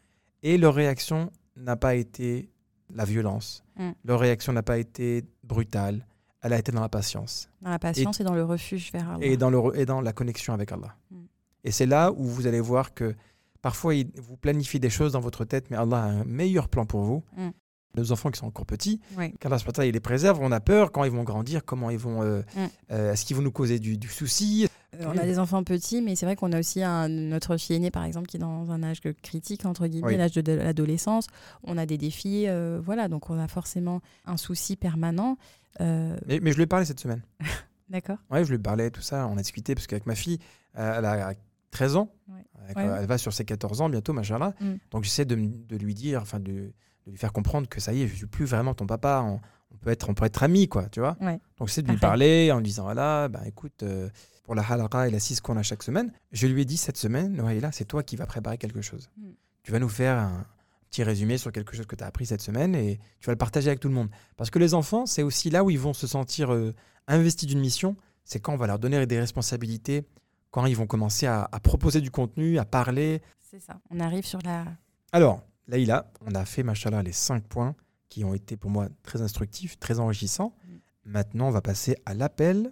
et leur réaction n'a pas été la violence. Mm. Leur réaction n'a pas été brutale. Elle a été dans la patience. Dans la patience et, dans le refuge vers Allah. et dans, le, et dans la connexion avec Allah. Mm. Et c'est là où vous allez voir que parfois il- vous planifiez des choses dans votre tête, mais Allah a un meilleur plan pour vous. Mm. nos enfants qui sont encore petits, Ouais. qu'Allah il les préserve, on a peur quand ils vont grandir, comment ils vont, euh, Mm. euh, est-ce qu'ils vont nous causer du, du souci? Euh, on a des enfants petits, mais c'est vrai qu'on a aussi un, notre fille aînée, par exemple, qui est dans un âge critique, entre guillemets, Oui. l'âge de, de l'adolescence. On a des défis, euh, voilà, donc on a forcément un souci permanent. Euh, mais, mais je lui ai parlé cette semaine. (laughs) D'accord Ouais, je lui parlais, tout ça, on a discuté, parce qu'avec ma fille, euh, elle a 13 ans, Ouais. Ouais, elle va sur ses 14 ans bientôt, machallah. Mm. Donc j'essaie de, lui dire, enfin de, de lui faire comprendre que ça y est, je suis plus vraiment ton papa, on, on peut, être, on peut être amis, quoi, tu vois. Ouais. Donc j'essaie de lui parler en lui disant, voilà, ben écoute, euh, pour la halaqa et la 6 qu'on a chaque semaine, je lui ai dit cette semaine, là, c'est toi qui vas préparer quelque chose. Mm. Tu vas nous faire un petit résumé sur quelque chose que tu as appris cette semaine et tu vas le partager avec tout le monde. Parce que les enfants, c'est aussi là où ils vont se sentir euh, investis d'une mission, c'est quand on va leur donner des responsabilités, quand ils vont commencer à, à proposer du contenu, à parler. C'est ça. On arrive sur la. Alors, Laïla, on a fait, machallah, les cinq points qui ont été pour moi très instructifs, très enrichissants. Mm. Maintenant, on va passer à l'appel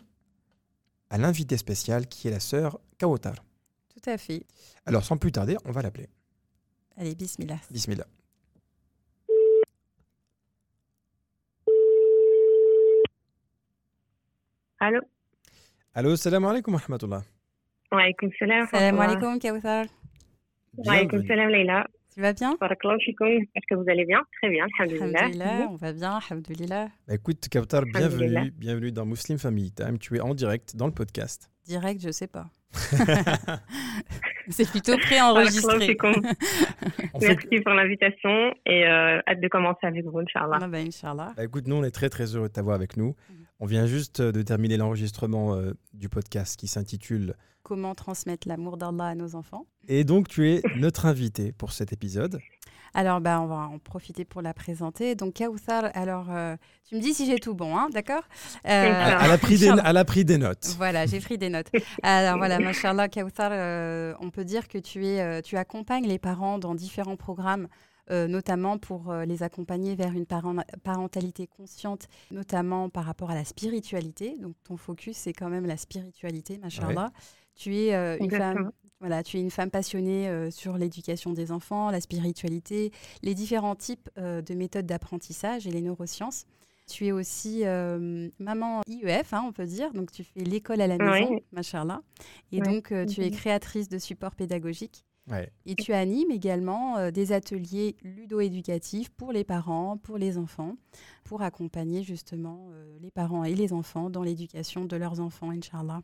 à l'invité spécial qui est la sœur Kawotar. Tout à fait. Alors, sans plus tarder, on va l'appeler. Allez, bismillah. Bismillah. Allô Allô, salam alaikum wa rahmatullah. Wa salam. Salam alaikum, Kawthar. Wa salam, Leïla. Tu vas bien. Est-ce que vous allez bien? Très bien, alhamdulillah. Alhamdulillah, on va bien, alhamdulillah. Bah, écoute, Alhamdulillah. bienvenue, bienvenue dans Muslim Family Time. Tu es en direct dans le podcast. Direct, je sais pas. (laughs) C'est plutôt préenregistré. fait- Merci pour l'invitation et euh, hâte de commencer avec vous, Inch'Allah. Ah bah, Inch'Allah. Bah, écoute, nous, on est très très heureux de t'avoir avec nous. On vient juste euh, de terminer l'enregistrement euh, du podcast qui s'intitule Comment transmettre l'amour d'Allah à nos enfants Et donc, tu es notre invité pour cet épisode. Alors, bah, on va en profiter pour la présenter. Donc, Kawthar, alors, euh, tu me dis si j'ai tout bon, hein, d'accord? Euh, a, pris des, Inch'Allah. elle a pris des notes. Voilà, j'ai pris des notes. Alors voilà, Mashallah, Kawthar, euh, on peut dire que tu, es, euh, tu accompagnes les parents dans différents programmes, euh, notamment pour euh, les accompagner vers une parent- parentalité consciente, notamment par rapport à la spiritualité. Donc ton focus, c'est quand même la spiritualité, Mashallah. Tu es euh, une Exactement. femme. Voilà, tu es une femme passionnée euh, sur l'éducation des enfants, la spiritualité, les différents types euh, de méthodes d'apprentissage et les neurosciences. Tu es aussi euh, maman IEF, hein, on peut dire, donc tu fais l'école à la Oui. maison, machallah. Et Oui. donc euh, tu es Mhm. créatrice de supports pédagogiques. Ouais. Et tu animes également euh, des ateliers ludo-éducatifs pour les parents, pour les enfants, pour accompagner justement euh, les parents et les enfants dans l'éducation de leurs enfants, Inch'Allah.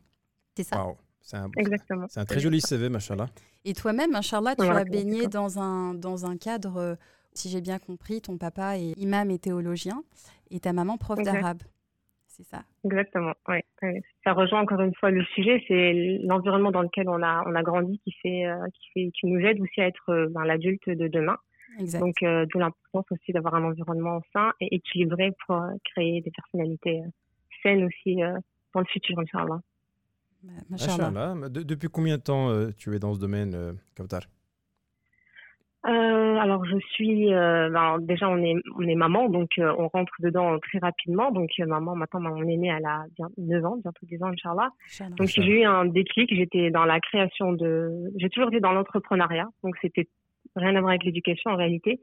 C'est ça? Waouh. C'est un, Exactement. c'est un très joli CV, machallah. Et toi-même, Inch'Allah, tu as baigné dans un, dans un cadre, euh, si j'ai bien compris, ton papa est imam et théologien et ta maman prof Exact. d'arabe. C'est ça? Exactement. Ouais. Ça rejoint encore une fois le sujet, c'est l'environnement dans lequel on a on a grandi qui fait euh, qui fait qui nous aide aussi à être euh, ben, l'adulte de demain. Exact. Donc euh, d'où l'importance aussi d'avoir un environnement sain et équilibré pour euh, créer des personnalités euh, saines aussi euh, dans le futur, Inch'Allah. De- depuis combien de temps euh, tu es dans ce domaine, euh, Kautar Euh, alors je suis euh, ben, déjà on est on est maman donc euh, on rentre dedans très rapidement. Donc euh, maman maintenant mon aînée elle a bien 9 ans bientôt 10 ans inchallah. Inch'Allah. donc j'ai eu un déclic. J'étais dans la création de j'ai toujours été dans l'entrepreneuriat. Donc c'était rien à voir avec l'éducation en réalité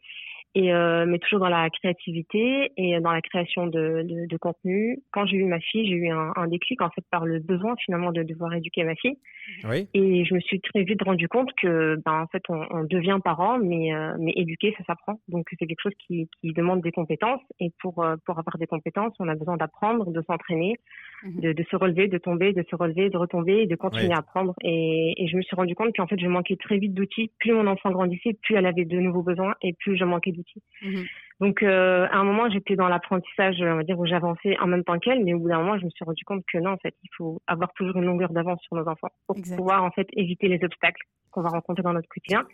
et euh, mais toujours dans la créativité et dans la création de, de, de contenu quand j'ai eu ma fille j'ai eu un, un déclic en fait par le besoin finalement de devoir éduquer ma fille Oui. et je me suis très vite rendu compte que, ben, en fait, on, on devient parent, mais, euh, mais éduquer, ça s'apprend. Donc, c'est quelque chose qui, qui demande des compétences. Et pour, euh, pour avoir des compétences, on a besoin d'apprendre, de s'entraîner. De, de se relever, de tomber, de se relever, de retomber et de continuer Ouais. à apprendre. Et, et je me suis rendu compte qu'en fait, je manquais très vite d'outils. Plus mon enfant grandissait, plus elle avait de nouveaux besoins et plus je manquais d'outils. Mhm. Donc, euh, à un moment, j'étais dans l'apprentissage, on va dire, où j'avançais en même temps qu'elle, mais au bout d'un moment, je me suis rendu compte que non, en fait, il faut avoir toujours une longueur d'avance sur nos enfants pour Exact. pouvoir, en fait, éviter les obstacles qu'on va rencontrer dans notre quotidien.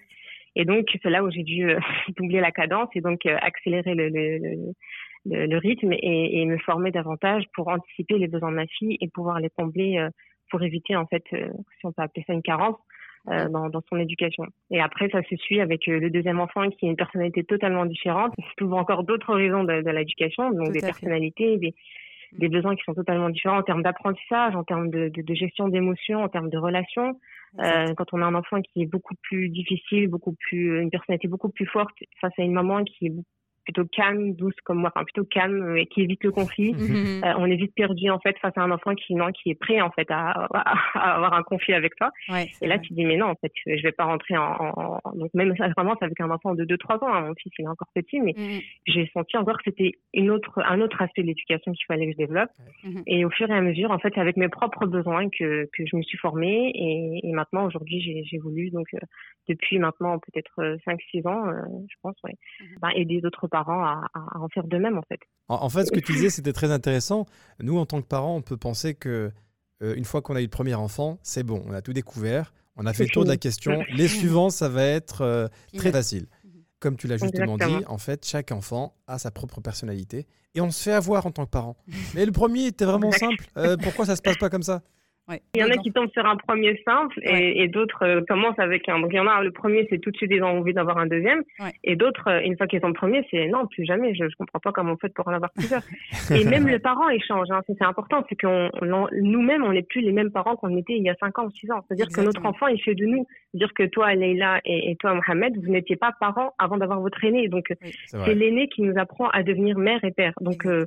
Et donc, c'est là où j'ai dû euh, (laughs) doubler la cadence et donc euh, accélérer le, le, le, le, rythme et, et me former davantage pour anticiper les besoins de ma fille et pouvoir les combler euh, pour éviter, en fait, si on peut appeler ça une carence, euh, dans, dans son éducation. Et après, ça se suit avec euh, le deuxième enfant qui a une personnalité totalement différente, (laughs) souvent encore d'autres horizons de, de l'éducation, donc Tout des personnalités, des, des besoins qui sont totalement différents en termes d'apprentissage, en termes de, de, de gestion d'émotions, en termes de relations. Euh, quand on a un enfant qui est beaucoup plus difficile, beaucoup plus une personnalité beaucoup plus forte face à une maman qui est plutôt calme, douce comme moi, enfin plutôt calme et qui évite le conflit. Mhm. Euh, on est vite perdu en fait face à un enfant qui non, qui est prêt en fait à, à avoir un conflit avec toi. Ouais, Et là, vrai. tu dis mais non, en fait, je vais pas rentrer en, donc même ça vraiment c'est avec un enfant de 2-3 ans. hein. Mon fils il est encore petit, mais Mhm. j'ai senti encore que c'était une autre un autre aspect de l'éducation qu'il fallait que je développe. Mhm. Et au fur et à mesure, en fait, c'est avec mes propres besoins que que je me suis formée et, et maintenant aujourd'hui j'ai j'ai voulu donc euh, depuis maintenant peut-être euh, 5-6 ans, euh, je pense, ouais, Mhm. bah, aider d'autres parents à, en faire de même en fait. En, en fait, ce que tu disais, c'était très intéressant. Nous, en tant que parents, on peut penser que euh, une fois qu'on a eu le premier enfant, c'est bon, on a tout découvert, on a fait le tour de la question. (laughs) Les suivants, ça va être euh, très facile. Mhm. Comme tu l'as justement dit, en fait, chaque enfant a sa propre personnalité et on se fait avoir en tant que parent. (laughs) Mais le premier était vraiment simple. Euh, pourquoi ça se passe pas comme ça? Ouais. Il y en a qui tombent sur un premier simple et, Ouais. et d'autres euh, commencent avec un. Donc il y en a le premier, c'est tout de suite ils ont envie d'avoir un deuxième. Ouais. Et d'autres, euh, une fois qu'ils ont le premier, c'est non, plus jamais. Je, je comprends pas comment on fait pour en avoir plusieurs. et même le parent échange. Hein, c'est important, c'est on- nous-mêmes on n'est plus les mêmes parents qu'on était il y a 5 ans ou 6 ans. C'est-à-dire que notre enfant il fait de nous. Dire que toi Leïla et, et toi Mohamed, vous n'étiez pas parents avant d'avoir votre aîné. Donc C'est l'aîné qui nous apprend à devenir mère et père. Donc, euh,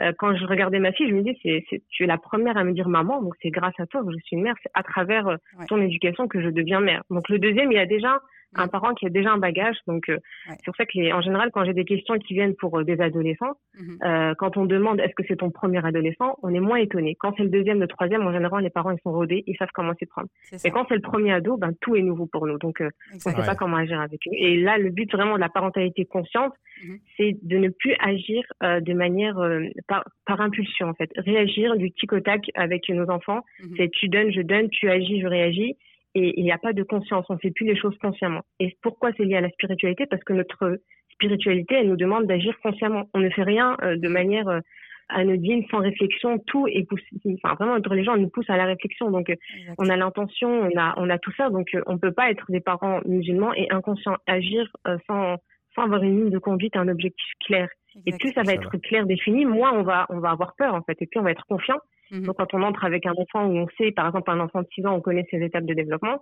euh, quand je regardais ma fille, je me disais, c'est, c'est, tu es la première à me dire maman, donc c'est grâce à toi que je suis une mère. C'est à travers euh, Ouais. ton éducation que je deviens mère. Donc, le deuxième, il a déjà un parent qui a déjà un bagage. Donc, euh, Ouais. c'est pour ça que, les, en général, quand j'ai des questions qui viennent pour euh, des adolescents, Mhm. euh, quand on demande est-ce que c'est ton premier adolescent, on est moins étonné. Quand c'est le deuxième, le troisième, en général, les parents, ils sont rodés, ils savent comment s'y prendre. Et quand c'est le premier ado, ben, tout est nouveau pour nous. Donc, euh, on ne sait pas comment agir avec eux. Et là, le but vraiment de la parentalité consciente, Mhm. c'est de ne plus agir euh, de manière euh, par, par impulsion en fait. Réagir du tic au tac avec nos enfants, Mhm. c'est tu donnes, je donne, tu agis, je réagis. Et il n'y a pas de conscience, on ne fait plus les choses consciemment. Et pourquoi c'est lié à la spiritualité? Parce que notre spiritualité, elle nous demande d'agir consciemment. On ne fait rien euh, de manière euh, anodine, sans réflexion. Tout est poussé. Enfin, vraiment, notre religion elle nous pousse à la réflexion. Donc, euh, on a l'intention, on a, on a tout ça, donc euh, on peut pas être des parents musulmans et inconscients, agir euh, sans, sans avoir une ligne de conduite, un objectif clair. Et plus ça va être clair défini, moins on va, on va avoir peur en fait, et puis on va être confiant. Mhm. Donc quand on entre avec un enfant où on sait, par exemple un enfant de 6 ans, on connaît ses étapes de développement,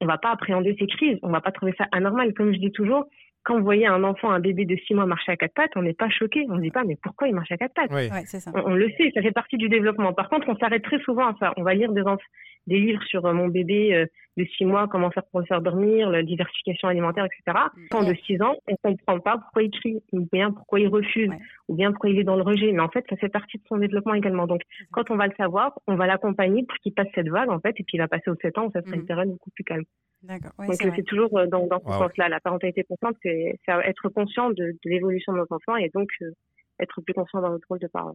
on va pas appréhender ses crises, on va pas trouver ça anormal. Comme je dis toujours, quand vous voyez un enfant, un bébé de 6 mois marcher à quatre pattes, on n'est pas choqué, on ne dit pas mais pourquoi il marche à quatre pattes Oui. Ouais, ça. on, on le sait, ça fait partie du développement. Par contre, on s'arrête très souvent à ça. On va lire des, enf- des livres sur euh, mon bébé euh, de 6 mois, comment faire pour le faire dormir, la diversification alimentaire, etc. Quand de 6 ans, on comprend pas pourquoi il crie, ou bien pourquoi il refuse, Ouais. ou bien pourquoi il est dans le rejet. Mais en fait, ça fait partie de son développement également. Donc, quand on va le savoir, on va l'accompagner pour qu'il passe cette vague, en fait, et puis il va passer aux 7 ans, où ça sera une période beaucoup plus calme. D'accord. Ouais, Donc, c'est euh, toujours dans, dans ce Wow. sens-là. La parentalité consciente, c'est c'est être conscient de, de l'évolution de nos enfants et donc euh, être plus conscient dans notre rôle de parent.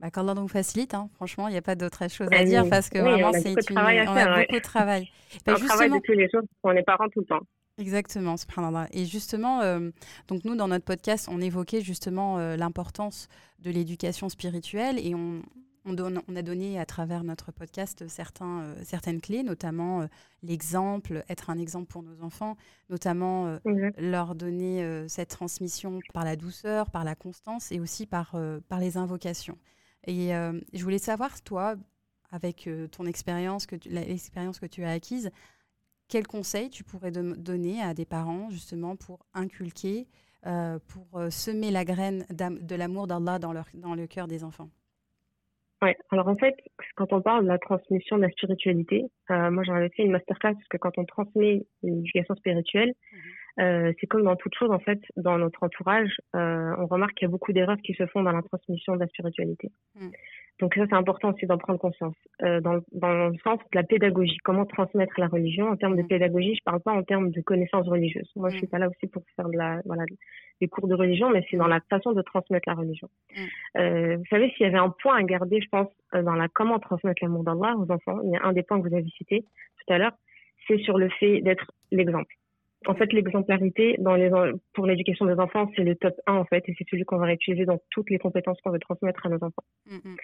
Bah, qu'Allah nous facilite, hein. franchement, il n'y a pas d'autre chose à dire parce que Oui, vraiment, on a c'est beaucoup de une... on faire, a ouais. beaucoup de travail. (laughs) Bah, un travail de justement, tous les jours, parce qu'on est parents tout le temps. Exactement, subhanallah. Et justement, euh, donc nous, dans notre podcast, on évoquait justement euh, l'importance de l'éducation spirituelle et on, on, donne- on a donné à travers notre podcast certains, euh, certaines clés, notamment euh, l'exemple, être un exemple pour nos enfants, notamment euh, leur donner cette transmission par la douceur, par la constance et aussi par, par les invocations. Et euh, je voulais savoir, toi, avec euh, ton expérience, que l'expérience que tu as acquise, quels conseils tu pourrais don- donner à des parents justement pour inculquer, euh, pour semer la graine de l'amour d'Allah dans, leur, dans le cœur des enfants? Ouais. Alors en fait, quand on parle de la transmission de la spiritualité, euh, moi j'en avais fait une masterclass parce que quand on transmet une éducation spirituelle, euh, c'est comme dans toute chose en fait, dans notre entourage, euh, on remarque qu'il y a beaucoup d'erreurs qui se font dans la transmission de la spiritualité. Mm. Donc ça c'est important aussi d'en prendre conscience. Euh, dans, dans le sens de la pédagogie, comment transmettre la religion en termes de Mm. pédagogie, je parle pas en termes de connaissances religieuses. Moi je Mm. suis pas là aussi pour faire de la voilà des cours de religion, mais c'est dans la façon de transmettre la religion. Euh, vous savez, s'il y avait un point à garder, je pense, euh, dans la comment transmettre l'amour d'Allah aux enfants, il y a un des points que vous avez cité tout à l'heure, c'est sur le fait d'être l'exemple. En fait, l'exemplarité dans les, pour l'éducation des enfants, c'est le top 1 en fait, et c'est celui qu'on va utiliser dans toutes les compétences qu'on veut transmettre à nos enfants. Mm, mm.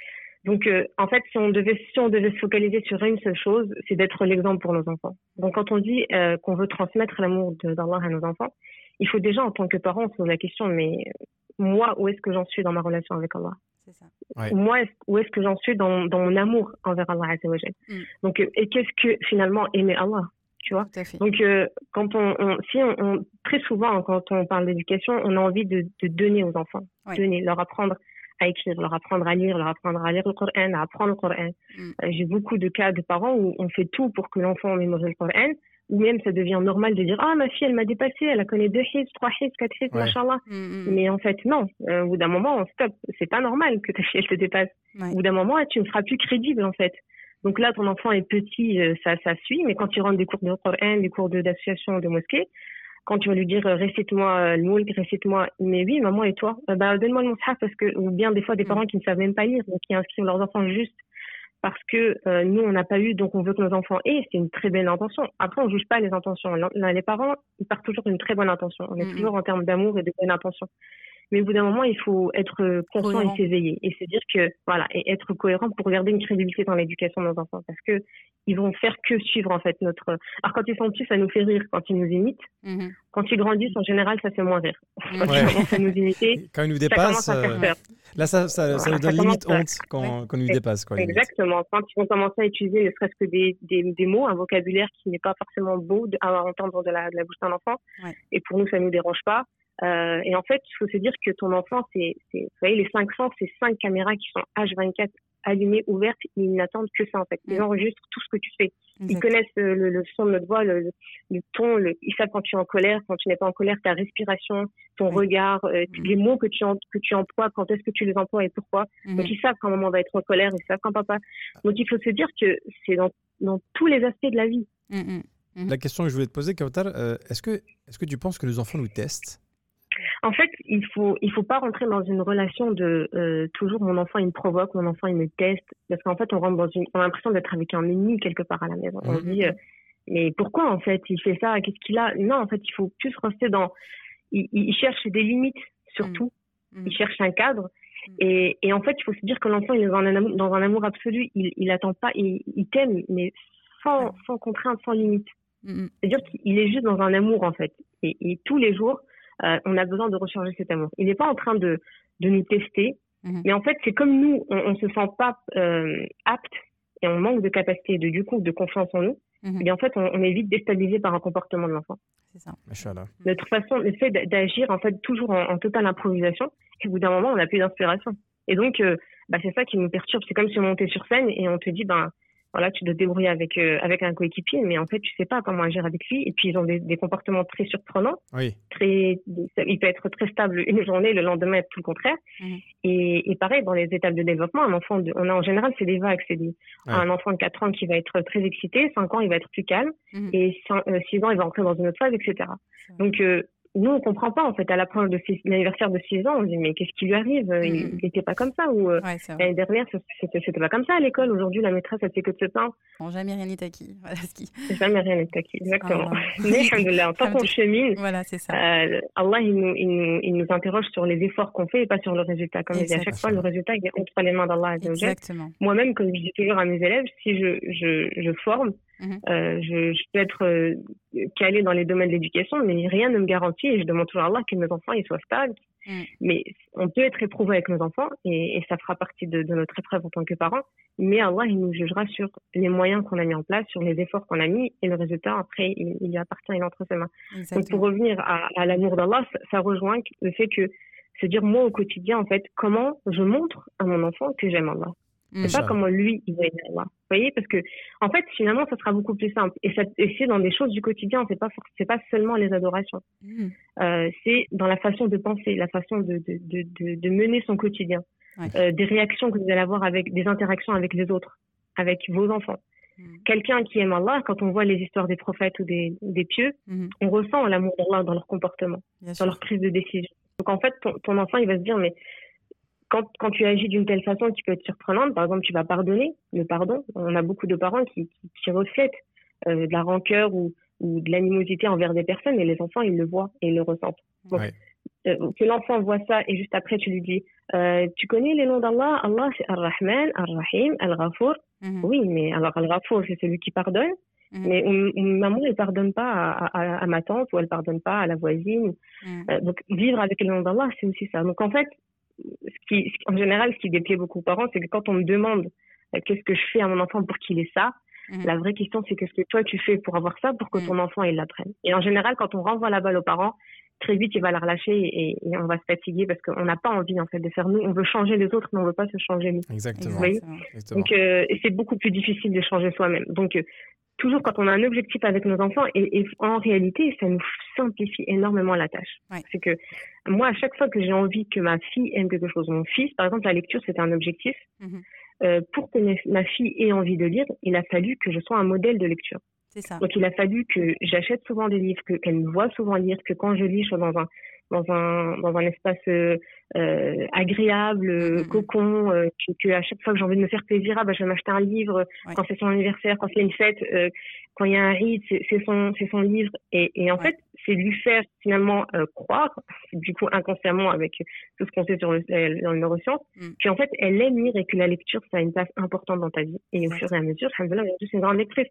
Donc, euh, en fait, si on devait, si on devait se focaliser sur une seule chose, c'est d'être l'exemple pour nos enfants. Donc, quand on dit euh, qu'on veut transmettre l'amour de- d'Allah à nos enfants, il faut déjà, en tant que parent, se poser la question, mais moi, où est-ce que j'en suis dans ma relation avec Allah? C'est ça. Ouais. Moi, où est-ce que j'en suis dans, dans mon amour envers Allah Azza wa Jal Mm. Donc, euh, et qu'est-ce que finalement aimer Allah? Tu vois Tout à fait. Donc, euh, quand on, on- si on, on- très souvent, quand on parle d'éducation, on a envie de, de donner aux enfants, Ouais. donner, leur apprendre à écrire, leur apprendre à lire, leur apprendre à lire le Coran, à apprendre le Coran. Mm. Euh, J'ai beaucoup de cas de parents où on fait tout pour que l'enfant mémorise le Coran, ou même ça devient normal de dire ah ma fille elle m'a dépassé, elle a connaît deux hits, trois hits, quatre hits, Ouais. machallah. Mm, mm, Mais en fait non, Euh, au bout d'un moment stop, c'est pas normal que ta fille elle te dépasse. Ouais. Au bout d'un moment tu ne seras plus crédible en fait. Donc là, ton enfant est petit, euh, ça, ça suit, mais quand il rentre des cours de Coran, des cours de- d'association, de, mosquée, quand tu vas lui dire euh, récite-moi euh, le moulk, récite-moi, mais oui, maman et toi, bah, donne-moi le mushaf parce que, ou bien des fois des Mm. parents qui ne savent même pas lire, donc qui inscrivent leurs enfants juste parce que euh, nous on n'a pas eu, donc on veut que nos enfants aient, c'est une très belle intention. Après, on juge pas les intentions. Les parents, ils partent toujours d'une très bonne intention. On est Mm, mm. toujours en termes d'amour et de bonne intention. Mais au bout d'un moment, il faut être euh, conscient Cohérent. et s'éveiller et se dire que voilà et être cohérent pour garder une crédibilité dans l'éducation de nos enfants parce que ils vont faire que suivre en fait notre. Alors quand ils sont petits, ça nous fait rire quand ils nous imitent. Mhm. Quand ils grandissent, en général, ça fait moins rire. Quand Ouais. ils commencent à nous imiter, (laughs) Quand il nous ça dépasse, commence à faire euh, peur. là, ça, ça, ça Voilà, nous donne ça limite à- honte quand, quand il nous dépasse. Quoi, limite. Exactement. Quand ils vont commencer à utiliser ne serait-ce que des, des, des mots, un vocabulaire qui n'est pas forcément beau à entendre de la, de la bouche d'un enfant, Ouais. et pour nous, ça nous dérange pas. Euh, et en fait, il faut se dire que ton enfant, c'est, c'est, vous voyez, les cinq sens, c'est cinq caméras qui sont H24 allumées, ouvertes, ils n'attendent que ça en fait. Ils Mm. enregistrent tout ce que tu fais. Ils Exact. connaissent euh, le, le son de notre voix, le, le ton, le, ils savent quand tu es en colère, quand tu n'es pas en colère, ta respiration, ton Oui. regard, euh, Mm. les mots que tu, en- que tu emploies, quand est-ce que tu les emploies et pourquoi. Mhm. Donc ils savent quand maman va être en colère, ils savent quand papa. Donc il faut se dire que c'est dans, dans tous les aspects de la vie. Mm, mm. La question que je voulais te poser, Kautar, euh, est-ce que, est que tu penses que nos enfants nous testent? En fait, il faut il faut pas rentrer dans une relation de euh, toujours mon enfant il me provoque, mon enfant il me teste, parce qu'en fait on rentre dans une on a l'impression d'être avec un ennemi quelque part à la maison. On se Mhm. dit euh, mais pourquoi en fait il fait ça, qu'est-ce qu'il a? Non en fait il faut plus rester dans il, il cherche des limites surtout, Mhm. il cherche un cadre. Mhm. Et, et en fait, il faut se dire que l'enfant, il est dans un amour, dans un amour absolu. Il, il attend pas, il, il t'aime, mais sans, sans contrainte, sans limite. Mm. C'est-à-dire qu'il est juste dans un amour, en fait. Et, et tous les jours, euh, on a besoin de recharger cet amour. Il n'est pas en train de, de nous tester, Mhm. mais en fait, c'est comme nous, on, on se sent pas euh, apte et on manque de capacité, de du coup, de confiance en nous. Mhm. Et bien, en fait, on, on est vite déstabilisé par un comportement de l'enfant. C'est ça. Façon, le fait d'a- d'agir, en fait, toujours en, en totale improvisation, et au bout d'un moment, on n'a plus d'inspiration. Et donc, euh, bah, c'est ça qui nous perturbe. C'est comme si on montait sur scène et on te dit, ben, voilà, tu dois te débrouiller avec, euh, avec un coéquipier, mais en fait, tu sais pas comment agir avec lui. Et puis, ils ont des, des comportements très surprenants. Oui, Très, il peut être très stable une journée, le lendemain être tout le contraire. Mhm. Et, et pareil, dans les étapes de développement, un enfant, de, on a en général, c'est des vagues. C'est Ouais. un enfant de 4 ans qui va être très excité, 5 ans, il va être plus calme, Mhm. et 6 ans, il va entrer dans une autre phase, etc. Donc, euh, nous, on comprend pas, en fait, à l'approche de six- l'anniversaire de 6 ans, on se dit, mais qu'est-ce qui lui arrive? Il n'était pas comme ça, ou euh, Ouais, l'année dernière, c'était pas comme ça à l'école. Aujourd'hui, la maîtresse, elle fait que de se plaindre. Bon, jamais rien n'est acquis. (laughs) Voilà ce qui. Jamais rien n'est acquis. Exactement. Ah. Mais, alhamdoulilah, tant (laughs) qu'on chemine, Voilà, c'est ça. euh, Allah, il nous, il, nous, il nous interroge sur les efforts qu'on fait et pas sur le résultat. Comme je dis à chaque fois, le résultat, il est entre les mains d'Allah. Exactement. Moi-même, comme je dis toujours à mes élèves, si je, je, je forme, Mhm. euh, je, je peux être euh, calée dans les domaines de l'éducation, mais rien ne me garantit, et je demande toujours à Allah que mes enfants ils soient stables. Mhm. Mais on peut être éprouvé avec nos enfants, et, et ça fera partie de, de notre épreuve en tant que parents, mais Allah, il nous jugera sur les moyens qu'on a mis en place, sur les efforts qu'on a mis, et le résultat, après, il, il lui appartient, il entre ses mains. Donc, pour revenir à, à l'amour d'Allah, ça, ça rejoint le fait que, se dire, moi, au quotidien, en fait, comment je montre à mon enfant que j'aime Allah. Mm. C'est pas Inch'Allah. comment lui, il va aimer Allah. Vous voyez Parce que, en fait, finalement, ça sera beaucoup plus simple. Et, ça, et c'est dans des choses du quotidien, c'est pas, c'est pas seulement les adorations. Mm. Euh, c'est dans la façon de penser, la façon de, de, de, de, de mener son quotidien. Ouais. Euh, des réactions que vous allez avoir avec, des interactions avec les autres, avec vos enfants. Mm. Quelqu'un qui aime Allah, quand on voit les histoires des prophètes ou des, des pieux, on ressent l'amour d'Allah dans leur comportement Bien dans sûr. leur prise de décision. Donc en fait, ton, ton enfant, il va se dire, mais quand, quand tu agis d'une telle façon qui peut être surprenante, par exemple, tu vas pardonner, le pardon, on a beaucoup de parents qui, qui, qui reflètent euh, de la rancœur ou, ou de l'animosité envers des personnes, et les enfants, ils le voient et ils le ressentent. Donc, Ouais. euh, que l'enfant voit ça et juste après, tu lui dis, euh, tu connais les noms d'Allah? Allah, c'est Ar-Rahman, Ar-Rahim, Al-Ghafour. Mhm. Oui, mais alors Al-Ghafour, c'est celui qui pardonne. Mhm. Mais maman, elle pardonne pas à, à, à ma tante ou elle pardonne pas à la voisine. Mhm. Donc, vivre avec le nom d'Allah, c'est aussi ça. Donc, en fait, ce qui, en général, ce qui déplaît beaucoup aux parents, c'est que quand on me demande euh, qu'est-ce que je fais à mon enfant pour qu'il ait ça, Mhm. La vraie question, c'est qu'est-ce que toi tu fais pour avoir ça, pour que Mhm. ton enfant il l'apprenne. Et en général, quand on renvoie la balle aux parents, très vite il va la relâcher et, et on va se fatiguer parce qu'on n'a pas envie en fait de faire nous. On veut changer les autres, mais on veut pas se changer nous. Exactement. Donc, euh, c'est beaucoup plus difficile de changer soi-même. Donc, euh, toujours quand on a un objectif avec nos enfants, et, et en réalité, ça nous simplifie énormément la tâche. Ouais. C'est que moi, à chaque fois que j'ai envie que ma fille aime quelque chose, mon fils, par exemple, la lecture, c'était un objectif. Mhm. Euh, pour que ma fille ait envie de lire, il a fallu que je sois un modèle de lecture. Ça. Donc, il a fallu que j'achète souvent des livres, que- qu'elle me voit souvent lire, que quand je lis, je sois dans un dans un dans un espace euh, euh, agréable, euh, Mhm. cocon, euh, que, que à chaque fois que j'ai envie de me faire plaisir, ah, bah, je vais m'acheter un livre. Ouais. Quand c'est son anniversaire, quand c'est une fête, euh, quand il y a un rite, c'est son c'est son livre. Et, et en Ouais. fait, c'est lui faire finalement euh, croire, (laughs) du coup inconsciemment avec tout ce qu'on sait sur le, dans les neurosciences, Mm. qu'en fait elle aime lire et que la lecture ça a une place importante dans ta vie. Et au fur et à mesure, alhamdoulilah, aujourd'hui c'est une grande lectrice.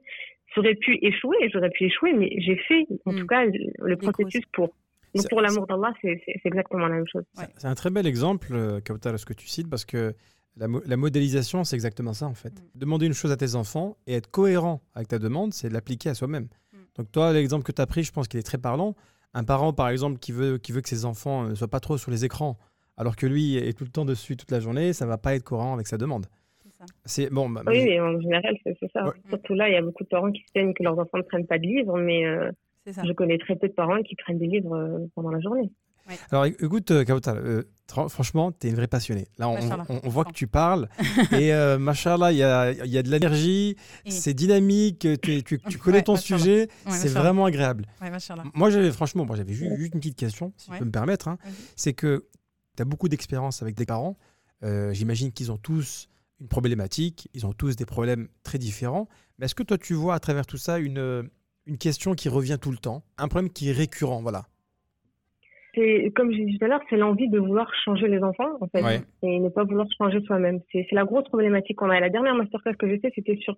J'aurais pu échouer, j'aurais pu échouer, mais j'ai fait en Mm. tout cas le, le processus pour. Donc pour l'amour d'Allah, c'est exactement la même chose. Ouais. C'est un très bel exemple, euh, Kautar, ce que tu cites, parce que la, mo- la modélisation, c'est exactement ça, en fait. Mm. Demander une chose à tes enfants et être cohérent avec ta demande, c'est de l'appliquer à soi-même. Mm. Donc, toi, l'exemple que tu as pris, je pense qu'il est très parlant. Un parent, par exemple, qui veut, qui veut que ses enfants ne soient pas trop sur les écrans, alors que lui est tout le temps dessus toute la journée, ça va pas être cohérent avec sa demande. C'est bon. bah, Oui, mais en général, c'est ça. Ouais. Surtout là, il y a beaucoup de parents qui se plaignent que leurs enfants ne prennent pas de livres, mais euh, ça. je connais très peu de parents qui prennent des livres euh, pendant la journée. Alors écoute, euh, Kautar, euh, franchement, tu es une vraie passionnée. Là, on, Machallah. on- on voit que tu parles. (laughs) et euh, machallah, il y a, il y a de l'énergie, Et- c'est dynamique, tu, tu- tu connais Ouais, ton sujet, Ouais, c'est vraiment agréable. Moi, j'avais franchement, moi, j'avais ju- juste une petite question, si Ouais. je peux me permettre. hein. C'est que tu as beaucoup d'expérience avec des parents. Euh, J'imagine qu'ils ont tous une problématique, ils ont tous des problèmes très différents. Mais est-ce que toi, tu vois à travers tout ça une, euh, une question qui revient tout le temps, un problème qui est récurrent, voilà. C'est comme j'ai dit tout à l'heure, c'est l'envie de vouloir changer les enfants en fait, Ouais. et ne pas vouloir changer soi-même. C'est la grosse problématique qu'on a. La dernière masterclass que j'ai fait, c'était sur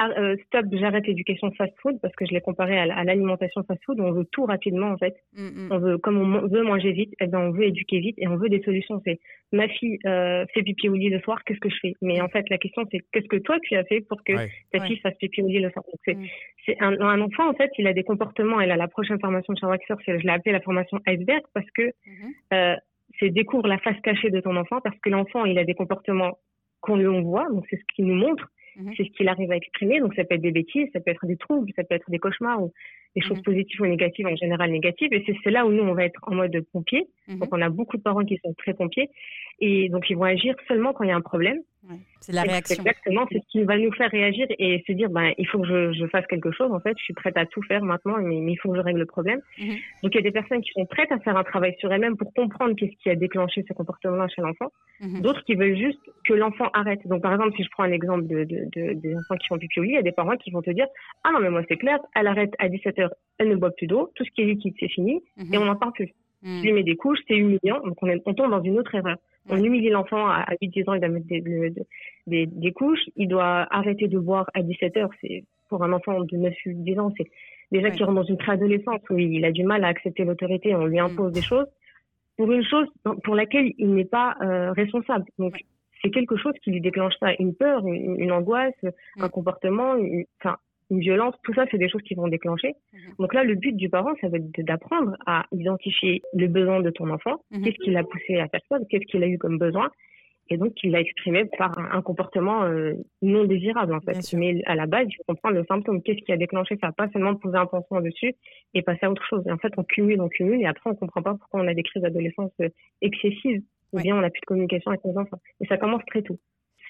euh, stop, j'arrête l'éducation fast-food parce que je l'ai comparé à, l'alimentation fast-food. On veut tout rapidement en fait. Mm, mm. On veut, comme on veut manger vite, eh ben on veut éduquer vite et on veut des solutions. C'est ma fille euh, fait pipi au lit le soir, qu'est-ce que je fais? Mais en fait, la question c'est qu'est-ce que toi tu as fait pour que Ouais. ta Ouais. fille fasse pipi au lit le soir? Donc, c'est Mm. un, un enfant en fait, il a des comportements. Et là, la prochaine formation de Sherlock je l'ai appelée la formation iceberg parce que Mhm. euh, c'est découvre la face cachée de ton enfant parce que l'enfant il a des comportements qu'on lui on voit, donc c'est ce qu'il nous montre, Mhm. c'est ce qu'il arrive à exprimer. Donc ça peut être des bêtises, ça peut être des troubles, ça peut être des cauchemars ou des choses Mhm. positives ou négatives, en général négatives. Et c'est là où nous on va être en mode pompier. Mhm. Donc on a beaucoup de parents qui sont très pompiers et donc ils vont agir seulement quand il y a un problème. Ouais. C'est la réaction. Exactement, c'est ce qui va nous faire réagir et se dire ben il faut que je, je fasse quelque chose. En fait, je suis prête à tout faire maintenant, mais, mais il faut que je règle le problème. Mhm. Donc il y a des personnes qui sont prêtes à faire un travail sur elles-mêmes pour comprendre qu'est-ce qui a déclenché ce comportement-là chez l'enfant. Mhm. D'autres qui veulent juste que l'enfant arrête. Donc par exemple, si je prends un exemple de, de, de- des enfants qui font pipi au lit, il y a des parents qui vont te dire ah non mais moi c'est clair, elle arrête à 17 h elle ne boit plus d'eau, tout ce qui est liquide c'est fini Mhm. et on n'en parle plus. Je lui mets des couches, c'est humiliant, donc on, est, on tombe dans une autre erreur. On humilie l'enfant à, à 8-10 ans, il doit mettre des, couches, il doit arrêter de boire à 17 heures. C'est pour un enfant de 9-10 ans, c'est déjà Ouais. qu'il rentre dans une préadolescence où il a du mal à accepter l'autorité, on lui Mm. impose des choses pour une chose pour laquelle il n'est pas euh, responsable. Donc Ouais. c'est quelque chose qui lui déclenche ça, une peur, une, une angoisse, un Mm. comportement, une, enfin une violence, tout ça, c'est des choses qui vont déclencher. Mhm. Donc là, le but du parent, ça va être d'apprendre à identifier le besoin de ton enfant, Mhm. qu'est-ce qui l'a poussé à faire ça, qu'est-ce qu'il a eu comme besoin, et donc qu'il l'a exprimé par un, un comportement euh, non désirable en Bien fait. sûr. Mais à la base, il faut comprendre le symptôme, qu'est-ce qui a déclenché ça, pas seulement poser un pansement dessus et passer à autre chose. Et en fait, on cumule, on cumule, et après, on comprend pas pourquoi on a des crises d'adolescence euh, excessives, ou Ouais. bien on n'a plus de communication avec nos enfants. Et ça commence très tôt.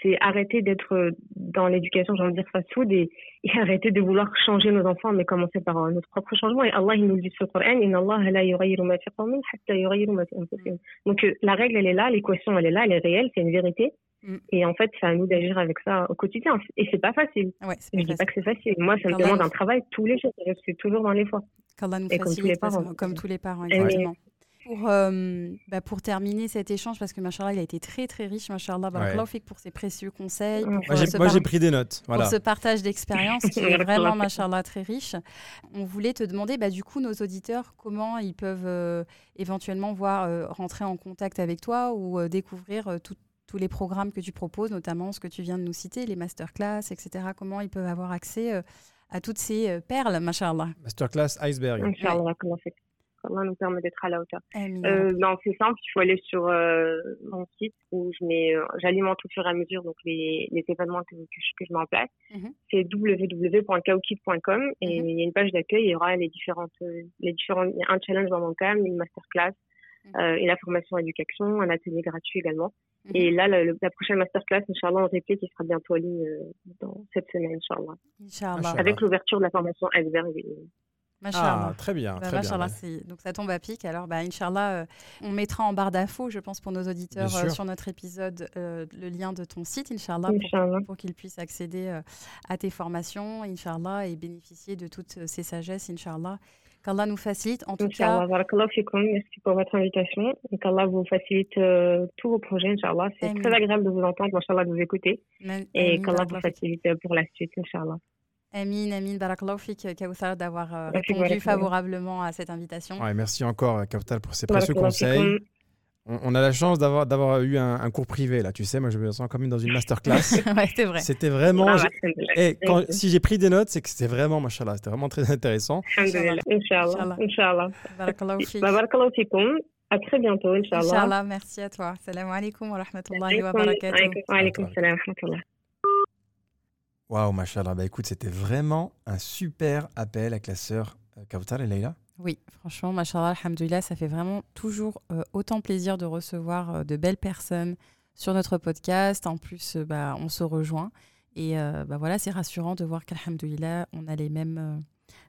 C'est arrêter d'être euh, dans l'éducation, j'ai envie de dire fast-food, et, (laughs) et arrêter de vouloir changer nos enfants, mais commencer par euh, notre propre changement. Et Allah, il nous le dit sur le Coran, Inna Allah la yughayyiru ma fi qawmin hatta yughayyiru ma fi anfusihim. Donc euh, la règle, elle est là, l'équation, elle est là, elle est réelle, c'est une vérité. Mm. Et en fait, c'est à nous d'agir avec ça au quotidien. Et c'est pas facile. Ouais, c'est Je pas dis pas que c'est facile. Moi, ça me demande un travail tous les jours. Je suis toujours dans l'effort. Qu'Allah nous Et comme tous les façon, parents. comme tous les parents, Et exactement. Pour, euh, bah, pour terminer cet échange, parce que Machallah, il a été très très riche, Machallah, fik pour ses précieux conseils, pour, Moi, euh, j'ai par- pris des notes. Voilà. pour ce partage d'expérience qui est (laughs) vraiment. Machallah, très riche. On voulait te demander, bah, du coup, nos auditeurs, comment ils peuvent euh, éventuellement voir, euh, rentrer en contact avec toi ou euh, découvrir euh, tout- tous les programmes que tu proposes, notamment ce que tu viens de nous citer, les masterclass, etc. Comment ils peuvent avoir accès euh, à toutes ces euh, perles, machallah? Masterclass Iceberg. Inch'Allah, comment c'est Allah nous permet d'être à la hauteur. Amin. Euh, non, c'est simple, il faut aller sur euh, mon site où je mets, euh, j'alimente au fur et à mesure donc les, les événements que, que, je, que je mets en place. Mhm. C'est www.kaokid.com et Mhm. il y a une page d'accueil, il y aura les différentes, euh, les différents, un challenge dans mon cas, une masterclass Mhm. euh, et la formation éducation, un atelier gratuit également. Et là, le- le- la prochaine masterclass, Inch'Allah, en replay qui sera bientôt en ligne euh, dans cette semaine, Inch'Allah. Inch'Allah. Avec l'ouverture de la formation Iceberg. Machallah. Ah, très bien, Bah, très bien. donc ça tombe à pic. Alors, bah, Inch'Allah, euh, on mettra en barre d'infos, je pense, pour nos auditeurs euh, sur notre épisode, euh, le lien de ton site, Inch'Allah, pour, Inch'Allah. pour qu'ils puissent accéder euh, à tes formations, Inch'Allah, et bénéficier de toutes ces sagesses, Inch'Allah. Qu'Allah nous facilite. En tout Inch'Allah, cas. Merci pour votre invitation. Et qu'Allah vous facilite euh, tous vos projets, Inch'Allah. C'est Amin. très agréable de vous entendre, Inch'Allah, de vous écouter. Amin, Et Amin, qu'Allah vous facilite pour la suite, Inch'Allah. Amin, Amin, barakallahu fik, Kawthar, d'avoir euh, répondu favorablement à cette invitation. Ouais, merci encore, euh, Kautal, pour ces précieux conseils. On, on a la chance d'avoir d'avoir eu un, un cours privé, là. Tu sais, moi, je me sens comme dans une masterclass. (laughs) ouais, c'est vrai. C'était vraiment. Ah, j'ai- alhamdulillah. Eh, quand- si j'ai pris des notes, c'est que c'était vraiment, machallah, c'était vraiment très intéressant. Alhamdulillah. Inch'Allah. Inch'Allah. Bah. À très bientôt, Inch'Allah. Inch'Allah, merci à toi. Salam alaikum wa rahmatullahi wa barakatuh. Wa alaykoum salam wa rahmatullah. Waouh, machallah. Bah écoute, c'était vraiment un super appel avec la sœur euh, et Leïla. Oui, franchement, machallah, alhamdoulilah, ça fait vraiment toujours euh, autant plaisir de recevoir euh, de belles personnes sur notre podcast. En plus, euh, bah, on se rejoint. Et bah, voilà, c'est rassurant de voir qu'alhamdoulilah, on a les mêmes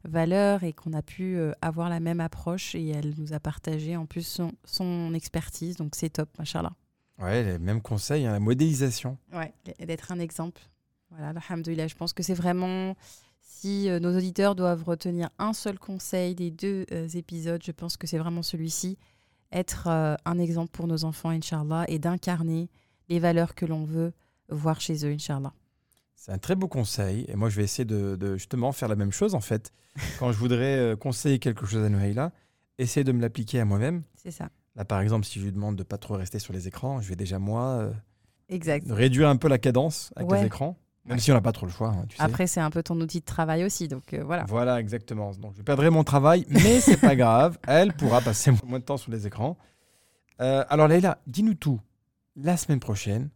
valeurs et qu'on a pu avoir la même approche. Et elle nous a partagé en plus son, son expertise. Donc c'est top, machallah. Ouais, les mêmes conseils, hein, la modélisation. Ouais, d'être un exemple. Voilà, alhamdoulilah, je pense que c'est vraiment, si euh, nos auditeurs doivent retenir un seul conseil des deux euh, épisodes, je pense que c'est vraiment celui-ci, être euh, un exemple pour nos enfants, Inch'Allah, et d'incarner les valeurs que l'on veut voir chez eux, Inch'Allah. C'est un très beau conseil. Et moi, je vais essayer de, de justement faire la même chose, en fait. (laughs) Quand je voudrais conseiller quelque chose à Noéla, essayer de me l'appliquer à moi-même. C'est ça. Là, par exemple, si je lui demande de pas trop rester sur les écrans, je vais déjà, moi, Exact. réduire un peu la cadence avec Ouais. les écrans. Même si on n'a pas trop le choix, hein, tu. Après, c'est un peu ton outil de travail aussi, donc euh, voilà. Voilà, exactement. Donc, je perdrai mon travail, mais c'est pas (laughs) grave. Elle pourra passer (laughs) moins de temps sur les écrans. Euh, alors, Leïla, dis-nous tout. La semaine prochaine,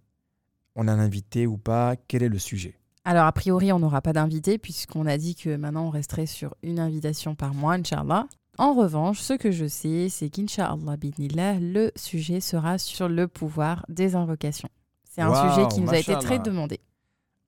on a un invité ou pas? Quel est le sujet? Alors, a priori, on n'aura pas d'invité, puisqu'on a dit que maintenant, on resterait sur une invitation par mois, Inch'Allah. En revanche, ce que je sais, c'est qu'Inch'Allah, le sujet sera sur le pouvoir des invocations. C'est un sujet qui nous a été très demandé.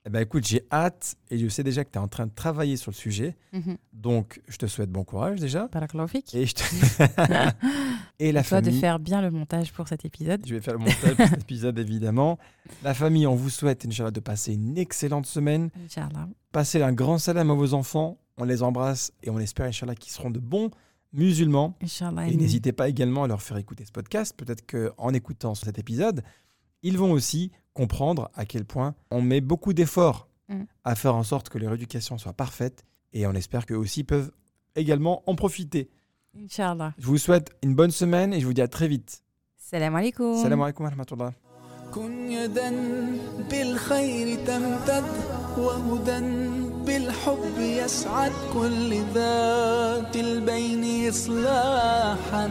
Eh ben, écoute, j'ai hâte et je sais déjà que tu es en train de travailler sur le sujet. Mhm. Donc, je te souhaite bon courage déjà. Fik. Et, je te... (laughs) et la Toi de famille. faire bien le montage pour cet épisode. Je vais faire le montage pour cet épisode, évidemment. La famille, on vous souhaite, Inch'Allah, de passer une excellente semaine. Inch'Allah. Passez un grand salam à vos enfants. On les embrasse et on espère, Inch'Allah, qu'ils seront de bons musulmans. Inch'Allah. Et n'hésitez pas également à leur faire écouter ce podcast. Peut-être qu'en écoutant cet épisode, ils vont aussi comprendre à quel point on met beaucoup d'efforts Mm. à faire en sorte que leur éducation soit parfaite. Et on espère qu'eux aussi peuvent également en profiter. Inch'Allah. Je vous souhaite une bonne semaine et je vous dis à très vite. Salam alaikum. Salam alaikum wa rahmatullah. كن يدا بالخير تمتد وهدى بالحب يسعد كل ذات البين إصلاحا